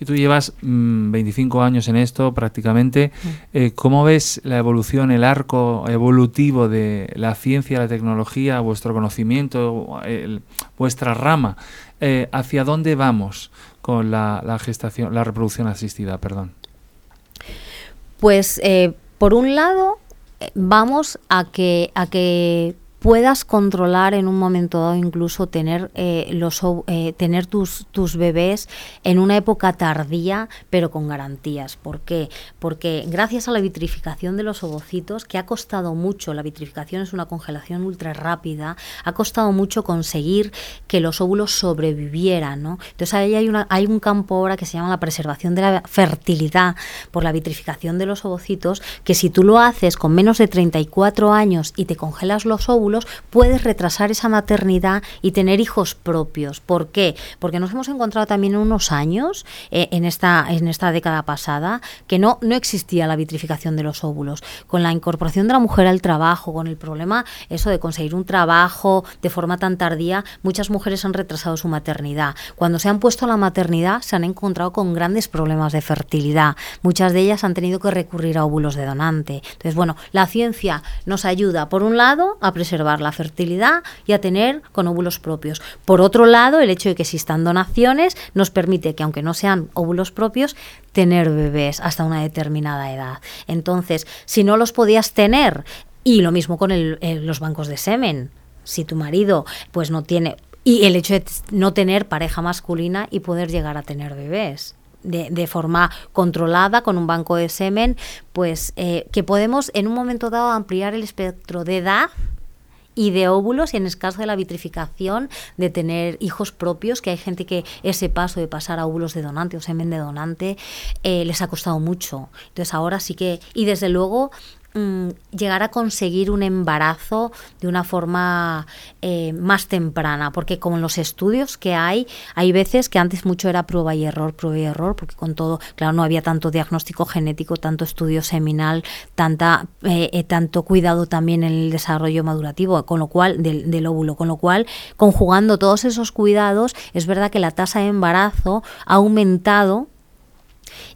Y tú llevas mm, 25 años en esto prácticamente. Mm. Eh, ¿Cómo ves la evolución, el arco evolutivo de la ciencia, la tecnología, vuestro conocimiento, el- vuestra rama? Eh, ¿Hacia dónde vamos con la, la gestación, la reproducción asistida? Perdón. Pues eh, por un lado vamos a que a que puedas controlar en un momento dado incluso tener eh, los eh, tener tus tus bebés en una época tardía pero con garantías ¿por qué? porque gracias a la vitrificación de los ovocitos que ha costado mucho la vitrificación es una congelación ultra rápida ha costado mucho conseguir que los óvulos sobrevivieran ¿no? entonces ahí hay una hay un campo ahora que se llama la preservación de la fertilidad por la vitrificación de los ovocitos que si tú lo haces con menos de 34 años y te congelas los óvulos puedes retrasar esa maternidad y tener hijos propios. ¿por qué? porque nos hemos encontrado también unos años eh, en esta en esta década pasada que no no existía la vitrificación de los óvulos. Con la incorporación de la mujer al trabajo con el problema eso de conseguir un trabajo de forma tan tardía muchas mujeres han retrasado su maternidad. Cuando se han puesto la maternidad se han encontrado con grandes problemas de fertilidad. Muchas de ellas han tenido que recurrir a óvulos de donante. Entonces bueno la ciencia nos ayuda por un lado a preservar la fertilidad y a tener con óvulos propios. Por otro lado el hecho de que existan donaciones nos permite que aunque no sean óvulos propios tener bebés hasta una determinada edad. Entonces si no los podías tener y lo mismo con el- el- los bancos de semen si tu marido pues no tiene y el hecho de no tener pareja masculina y poder llegar a tener bebés de, de forma controlada con un banco de semen pues eh, que podemos en un momento dado ampliar el espectro de edad y de óvulos y en el caso de la vitrificación de tener hijos propios, que hay gente que ese paso de pasar a óvulos de donante o semen de donante eh, les ha costado mucho. Entonces ahora sí que, y desde luego mm, llegar a conseguir un embarazo de una forma eh, más temprana, porque como en los estudios que hay, hay veces que antes mucho era prueba y error, prueba y error, porque con todo, claro, no había tanto diagnóstico genético, tanto estudio seminal, tanta, eh, eh, tanto cuidado también en el desarrollo madurativo, con lo cual, del, del óvulo, con lo cual, conjugando todos esos cuidados, es verdad que la tasa de embarazo ha aumentado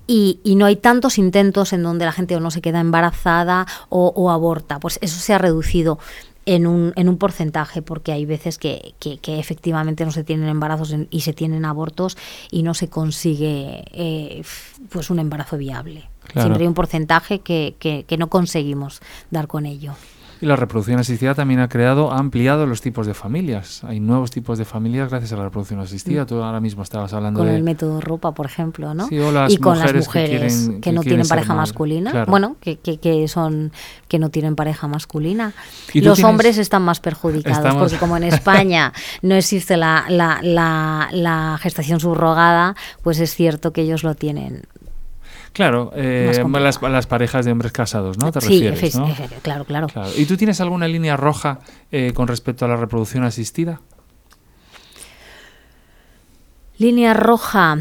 y, y no hay tantos intentos en donde la gente o no se queda embarazada o, o aborta. Pues eso se ha reducido en un, en un porcentaje, porque hay veces que, que- que efectivamente no se tienen embarazos y se tienen abortos y no se consigue eh, pues un embarazo viable. Claro. Siempre hay un porcentaje que, que- que no conseguimos dar con ello. Y la reproducción asistida también ha creado, ha ampliado los tipos de familias. Hay nuevos tipos de familias gracias a la reproducción asistida. Tú ahora mismo estabas hablando Mm. Con de... el método ropa, por ejemplo, ¿no? Sí, o las y con las mujeres que mujeres que, quieren- que no tienen pareja masculina, Claro. bueno, que, que, que son que no tienen pareja masculina. ¿Y tú Los tienes- hombres están más perjudicados Estamos- porque como en España no existe la, la, la, la gestación subrogada, pues es cierto que ellos lo tienen. Claro, eh, las, las parejas de hombres casados, ¿no? Te sí, refieres, efe- ¿no? efe- claro, claro. Claro. ¿Y tú tienes alguna línea roja eh, con respecto a la reproducción asistida? Línea roja.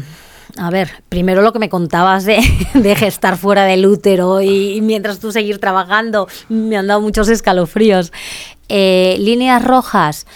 A ver, primero lo que me contabas de, de gestar fuera del útero y, y mientras tú seguir trabajando, me han dado muchos escalofríos. Eh, líneas rojas.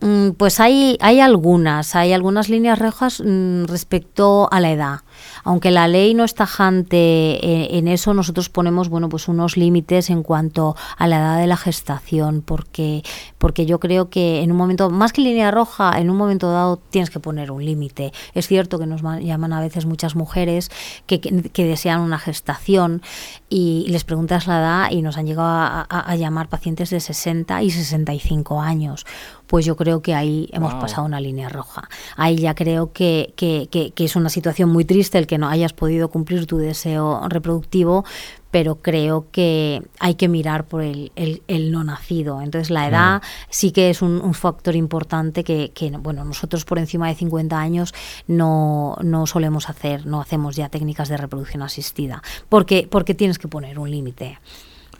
Mm, Pues hay, hay algunas, hay algunas líneas rojas mm, respecto a la edad. Aunque la ley no es tajante eh, en, eso, nosotros ponemos bueno, pues unos límites en cuanto a la edad de la gestación, porque, porque yo creo que en un momento, más que línea roja, en un momento dado tienes que poner un límite. Es cierto que nos llaman a veces muchas mujeres que, que, desean una gestación y, les preguntas la edad y nos han llegado a, a llamar pacientes de 60 y 65 años pues yo creo que ahí hemos pasado una línea roja. Ahí ya creo que, que, que, es una situación muy triste el que no hayas podido cumplir tu deseo reproductivo, pero creo que hay que mirar por el, el, no nacido. Entonces la edad sí que es un, factor importante que, que, bueno, nosotros por encima de 50 años no, no solemos hacer, no hacemos ya técnicas de reproducción asistida, porque, porque tienes que poner un límite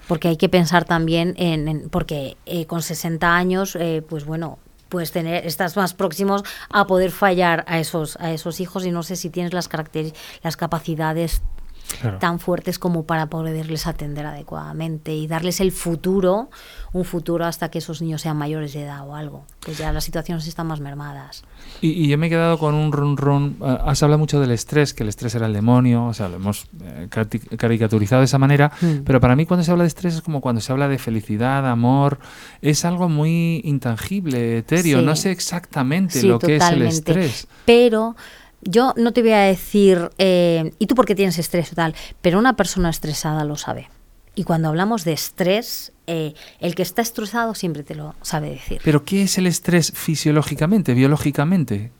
porque hay que pensar también en, porque eh, con 60 años, eh, pues bueno, pues tener estás más próximos a poder fallar a esos a esos hijos y no sé si tienes las las capacidades tan fuertes como para poderles atender adecuadamente y darles el futuro, un futuro hasta que esos niños sean mayores de edad o algo. Pues ya las situaciones están más mermadas. Y, yo me he quedado con un run run. Eh, has hablado mucho del estrés, que el estrés era el demonio, o sea, lo hemos eh, caricaturizado de esa manera, mm. pero para mí cuando se habla de estrés es como cuando se habla de felicidad, amor, es algo muy intangible, etéreo, no sé exactamente lo que es el estrés. Pero yo no te voy a decir, eh, ¿y tú por qué tienes estrés o tal? Pero una persona estresada lo sabe. Y cuando hablamos de estrés, eh, el que está estresado siempre te lo sabe decir. ¿Pero qué es el estrés fisiológicamente, biológicamente?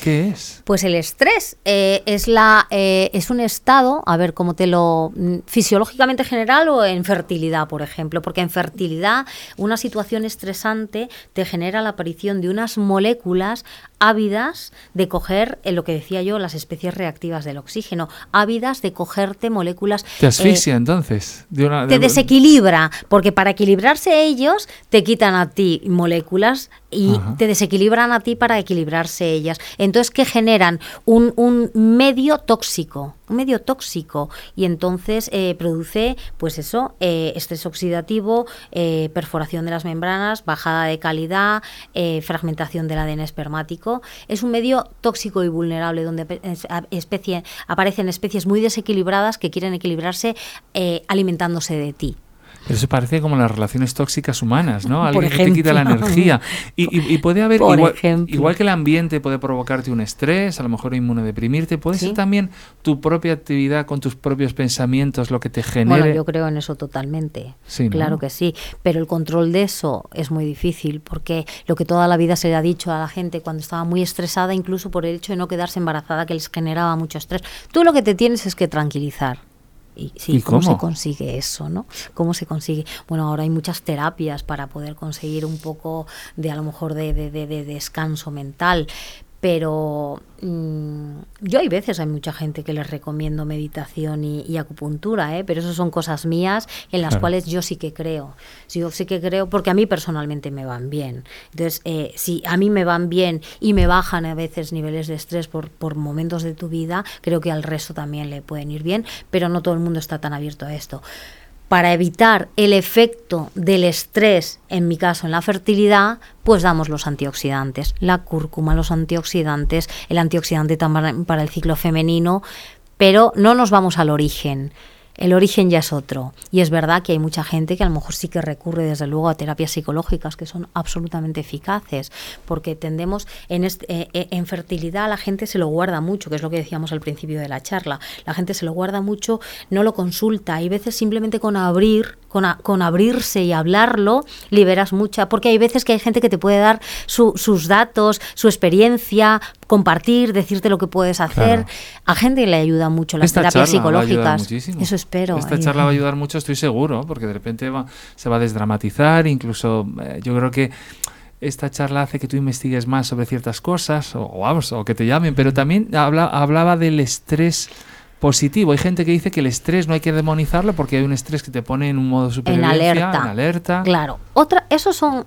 ¿Qué es? Pues el estrés eh, es, la, eh, es un estado, a ver cómo te lo. Mm, fisiológicamente general o en fertilidad, por ejemplo, porque en fertilidad una situación estresante te genera la aparición de unas moléculas ávidas de coger, en lo que decía yo, las especies reactivas del oxígeno, ávidas de cogerte moléculas. Te asfixia eh, entonces. te desequilibra, porque para equilibrarse ellos te quitan a ti moléculas y te desequilibran a ti para equilibrarse ellas. Entonces, ¿qué generan? Un, un medio tóxico, un medio tóxico, y entonces eh, produce, pues eso, eh, estrés oxidativo, eh, perforación de las membranas, bajada de calidad, fragmentación del ADN espermático. Es un medio tóxico y vulnerable donde especie, aparecen especies muy desequilibradas que quieren equilibrarse alimentándose de ti. Pero eso parece como las relaciones tóxicas humanas, ¿no? Alguien que te quita la energía. Y, puede haber, igual, que el ambiente puede provocarte un estrés, a lo mejor inmunodeprimirte, puede ser también tu propia actividad con tus propios pensamientos lo que te genere. Bueno, yo creo en eso totalmente. claro que sí. Pero el control de eso es muy difícil porque lo que toda la vida se le ha dicho a la gente cuando estaba muy estresada, incluso por el hecho de no quedarse embarazada, que les generaba mucho estrés, tú lo que te tienes es que tranquilizar y, sí, cómo? se consigue eso, no? ¿Cómo se consigue? Bueno, ahora hay muchas terapias para poder conseguir un poco de a lo mejor de, de, de descanso mental, pero mm, yo hay veces hay mucha gente que les recomiendo meditación y, acupuntura, ¿eh? pero eso son cosas mías en las cuales yo sí que creo. Yo sí que creo porque a mí personalmente me van bien. Entonces, eh, si a mí me van bien y me bajan a veces niveles de estrés por, por momentos de tu vida, creo que al resto también le pueden ir bien, pero no todo el mundo está tan abierto a esto para evitar el efecto del estrés, en mi caso en la fertilidad, pues damos los antioxidantes, la cúrcuma, los antioxidantes, el antioxidante también para el ciclo femenino, pero no nos vamos al origen el origen ya es otro. Y es verdad que hay mucha gente que a lo mejor sí que recurre desde luego a terapias psicológicas que son absolutamente eficaces, porque tendemos en, eh, en fertilidad la gente se lo guarda mucho, que es lo que decíamos al principio de la charla. La gente se lo guarda mucho, no lo consulta. Hay veces simplemente con abrir, con, con abrirse y hablarlo, liberas mucha, porque hay veces que hay gente que te puede dar sus datos, su experiencia, compartir, decirte lo que puedes hacer. A gente le ayuda mucho las terapias psicológicas. Eso es esta charla va a ayudar mucho, estoy seguro, porque de repente va, se va a desdramatizar, incluso eh, yo creo que esta charla hace que tú investigues más sobre ciertas cosas o, vamos, o que te llamen, pero también habla, hablaba del estrés positivo. Hay gente que dice que el estrés no hay que demonizarlo porque hay un estrés que te pone en un modo supervivencia, en alerta. En alerta. Claro. Otra, esos son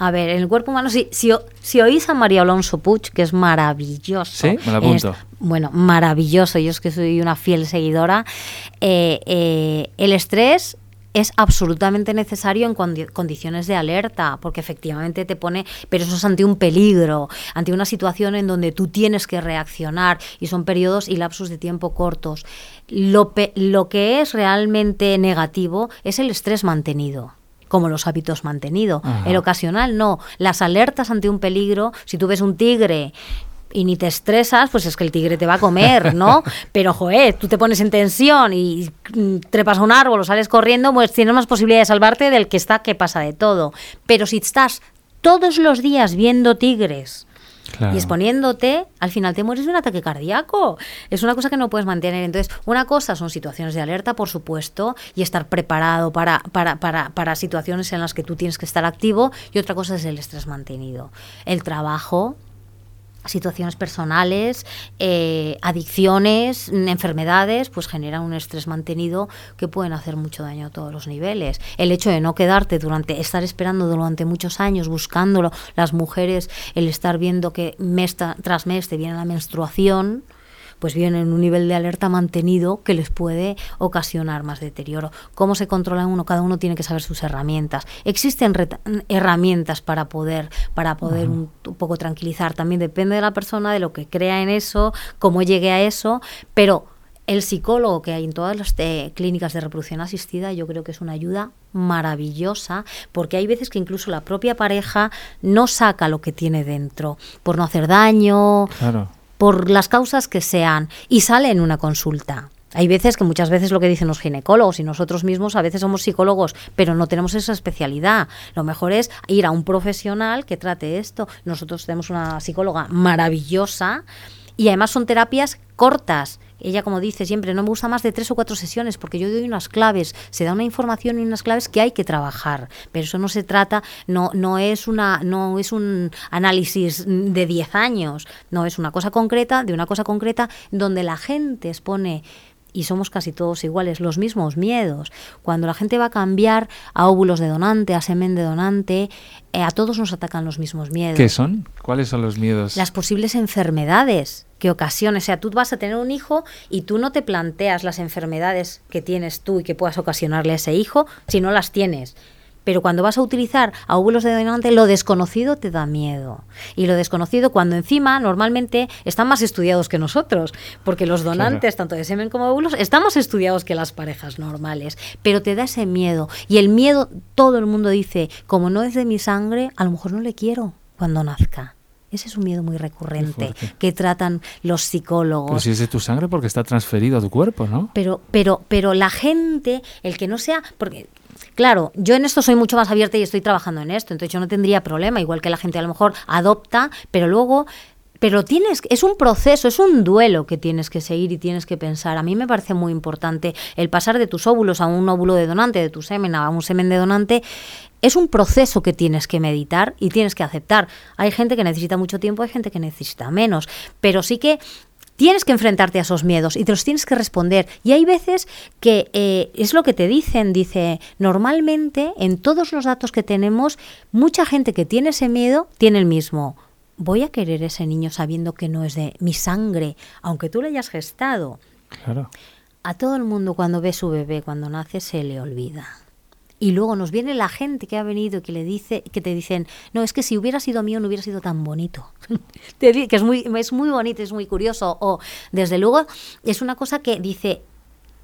a ver, el cuerpo humano, si, si, si oís a María Alonso Puig, que es maravilloso. Sí, me lo apunto. bueno, maravilloso. Yo es que soy una fiel seguidora. Eh, eh, el estrés es absolutamente necesario en condiciones de alerta, porque efectivamente te pone, pero eso es ante un peligro, ante una situación en donde tú tienes que reaccionar y son periodos y lapsos de tiempo cortos. Lo, lo que es realmente negativo es el estrés mantenido como los hábitos mantenidos. El ocasional no. Las alertas ante un peligro, si tú ves un tigre y ni te estresas, pues es que el tigre te va a comer, ¿no? Pero, joder, tú te pones en tensión y mm, trepas a un árbol o sales corriendo, pues tienes más posibilidad de salvarte del que está que pasa de todo. Pero si estás todos los días viendo tigres, Y exponiéndote, al final te mueres de un ataque cardíaco. Es una cosa que no puedes mantener. Entonces, una cosa son situaciones de alerta, por supuesto, y estar preparado para, para, para, para situaciones en las que tú tienes que estar activo, y otra cosa es el estrés mantenido. El trabajo, situaciones personales, eh, adicciones, enfermedades, pues generan un estrés mantenido que pueden hacer mucho daño a todos los niveles. El hecho de no quedarte durante, estar esperando durante muchos años, buscándolo, las mujeres, el estar viendo que mes tras mes te viene la menstruación, pues vienen en un nivel de alerta mantenido que les puede ocasionar más deterioro. ¿Cómo se controla uno? Cada uno tiene que saber sus herramientas. Existen herramientas para poder, para poder un, poco tranquilizar. También depende de la persona, de lo que crea en eso, cómo llegue a eso, pero el psicólogo que hay en todas las eh, clínicas de reproducción asistida yo creo que es una ayuda maravillosa porque hay veces que incluso la propia pareja no saca lo que tiene dentro por no hacer daño claro por las causas que sean, y sale en una consulta. Hay veces que muchas veces lo que dicen los ginecólogos y nosotros mismos a veces somos psicólogos, pero no tenemos esa especialidad. Lo mejor es ir a un profesional que trate esto. Nosotros tenemos una psicóloga maravillosa y además son terapias cortas ella, como dice siempre, no me gusta más de tres o cuatro sesiones porque yo doy unas claves, se da una información y unas claves que hay que trabajar. Pero eso no se trata, no, no, es, una, no es un análisis de diez años, no, es una cosa concreta, de una cosa concreta, donde la gente expone y somos casi todos iguales, los mismos miedos. Cuando la gente va a cambiar a óvulos de donante, a semen de donante, eh, a todos nos atacan los mismos miedos. ¿Qué son? ¿Cuáles son los miedos? Las posibles enfermedades que ocasiones. O sea, tú vas a tener un hijo y tú no te planteas las enfermedades que tienes tú y que puedas ocasionarle a ese hijo si no las tienes. Pero cuando vas a utilizar a óvulos de donante, lo desconocido te da miedo. Y lo desconocido, cuando encima normalmente están más estudiados que nosotros, porque los donantes, tanto de semen como de óvulos, están más estudiados que las parejas normales. Pero te da ese miedo. Y el miedo, todo el mundo dice, como no es de mi sangre, a lo mejor no le quiero cuando nazca. Ese es un miedo muy recurrente que tratan los psicólogos. Pero si es de tu sangre porque está transferido a tu cuerpo, ¿no? Pero, pero, pero la gente, el que no sea, porque Claro, yo en esto soy mucho más abierta y estoy trabajando en esto, entonces yo no tendría problema, igual que la gente a lo mejor adopta, pero luego pero tienes es un proceso, es un duelo que tienes que seguir y tienes que pensar. A mí me parece muy importante el pasar de tus óvulos a un óvulo de donante, de tu semen a un semen de donante, es un proceso que tienes que meditar y tienes que aceptar. Hay gente que necesita mucho tiempo, hay gente que necesita menos, pero sí que tienes que enfrentarte a esos miedos y te los tienes que responder. Y hay veces que eh, es lo que te dicen, dice, normalmente en todos los datos que tenemos, mucha gente que tiene ese miedo tiene el mismo. Voy a querer ese niño sabiendo que no es de mi sangre, aunque tú le hayas gestado. Claro. A todo el mundo cuando ve su bebé, cuando nace, se le olvida y luego nos viene la gente que ha venido que le dice que te dicen no es que si hubiera sido mío no hubiera sido tan bonito que es muy es muy bonito es muy curioso o desde luego es una cosa que dice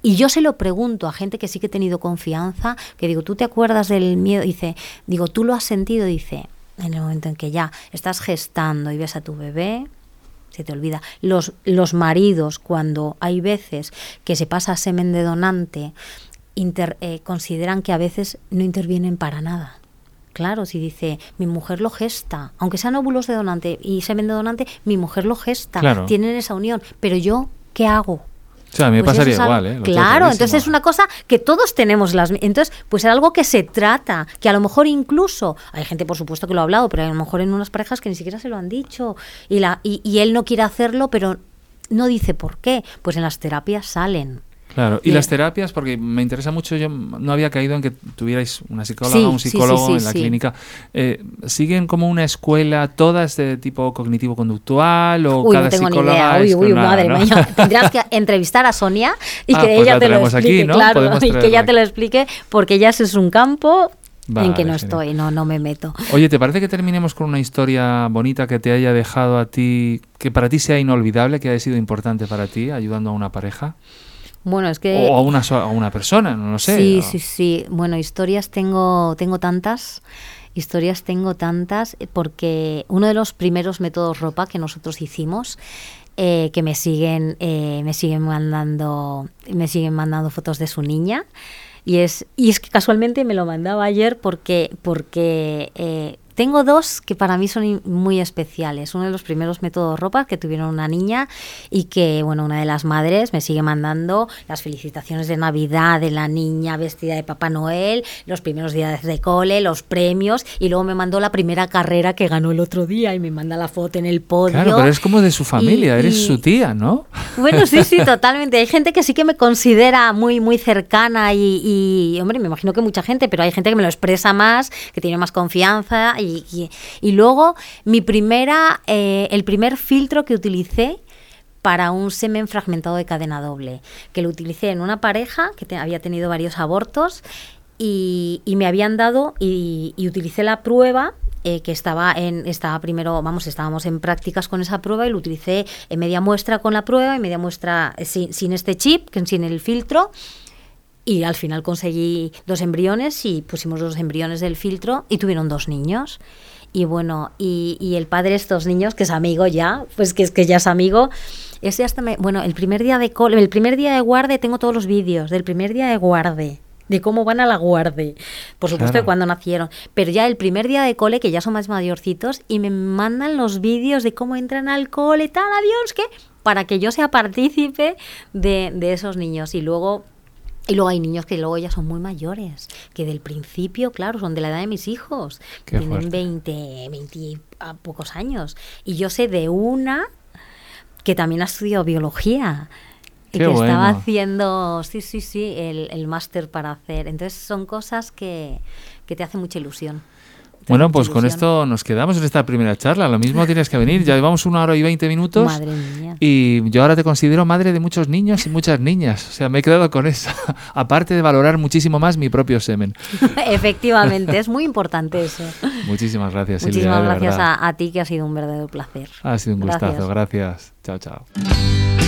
y yo se lo pregunto a gente que sí que he tenido confianza que digo tú te acuerdas del miedo dice digo tú lo has sentido dice en el momento en que ya estás gestando y ves a tu bebé se te olvida. Los, los maridos, cuando hay veces que se pasa semen de donante, eh, consideran que a veces no intervienen para nada. Claro, si dice, mi mujer lo gesta, aunque sean óvulos de donante y semen de donante, mi mujer lo gesta, tienen esa unión, pero yo, ¿qué hago? O sea, a mí me pues pasaría igual, ¿eh? claro, entonces es una cosa que todos tenemos las... Entonces, pues es algo que se trata, que a lo mejor incluso, hay gente por supuesto que lo ha hablado, pero a lo mejor en unas parejas que ni siquiera se lo han dicho y, la, y él no quiere hacerlo, pero no dice por qué. Pues en las terapias salen Claro, y Bien. las terapias, porque me interesa mucho, yo no había caído en que tuvierais una psicóloga un Sí, sí, psicólogo sí, sí, en la sí. clínica. Eh, ¿Siguen como una escuela todas de tipo cognitivo-conductual o Uy, cada no tengo ni idea. Uy, es uy, madre ¿no? mía. Tendrás que entrevistar a Sonia y Ah, que pues ella la te lo aquí, explique, ¿no? claro, y que ella te lo explique, porque ya ese es un campo en que no estoy, no, no me meto. Oye, ¿te parece que terminemos con una historia bonita que te haya dejado a ti, que para ti sea inolvidable, que haya sido importante para ti, ayudando a una pareja? Bueno, es que... o a una, a una persona, no lo sé. Sí, o- sí, sí. Bueno, historias tengo, tengo tantas. Historias tengo tantas eh, porque uno de los primeros métodos ropa que nosotros hicimos eh, que me siguen eh, me siguen mandando me siguen mandando fotos de su niña y es y es que casualmente me lo mandaba ayer porque porque eh, tengo dos que para mí son muy especiales. Uno de los primeros métodos ropa que tuvieron una niña y que, bueno, una de las madres me sigue mandando las felicitaciones de Navidad de la niña vestida de Papá Noel, los primeros días de cole, los premios y luego me mandó la primera carrera que ganó el otro día y me manda la foto en el podio. Claro, pero es como de su familia, Y- eres y- su tía, ¿no? Bueno, sí, sí, totalmente. Hay gente que sí que me considera muy, muy cercana y, y, hombre, me imagino que mucha gente, pero hay gente que me lo expresa más, que tiene más confianza. Y, y- y luego, mi primera, eh, el primer filtro que utilicé para un semen fragmentado de cadena doble, que lo utilicé en una pareja que te- había tenido varios abortos y, y me habían dado y, y utilicé la prueba eh, que estaba en estaba primero vamos estábamos en prácticas con esa prueba y lo utilicé en media muestra con la prueba y media muestra eh, sin, sin este chip sin el filtro y al final conseguí dos embriones y pusimos los embriones del filtro y tuvieron dos niños. Y bueno, y, y el padre de estos niños, que es amigo ya, pues que es que ya es amigo, ese hasta me, bueno, el primer día de cole, el primer día de guarde tengo todos los vídeos del primer día de guarde, de cómo van a la guarde. Por supuesto Claro. de cuando nacieron, pero ya el primer día de cole que ya son más mayorcitos y me mandan los vídeos de cómo entran al cole, tal, adiós, que para que yo sea partícipe de, de esos niños y luego y luego hay niños que luego ya son muy mayores, que del principio, claro, son de la edad de mis hijos, Qué tienen fuerte. 20, 20 y a pocos años. Y yo sé de una que también ha estudiado biología. Y Qué que estaba haciendo, sí, sí, sí, el, el máster para hacer. Entonces son cosas que, que te hacen mucha ilusión. Bueno, pues con esto nos quedamos en esta primera charla. Lo mismo tienes que venir. Ya llevamos una hora y veinte minutos. Madre mía. Y yo ahora te considero madre de muchos niños y muchas niñas. O sea, me he quedado con eso. Aparte de valorar muchísimo más mi propio semen. Efectivamente, es muy importante eso. Muchísimas gracias, Silvia. Muchísimas gracias a, a ti, que ha sido un verdadero placer. Ha sido un Gracias. gustazo. Gracias. Chao, chao.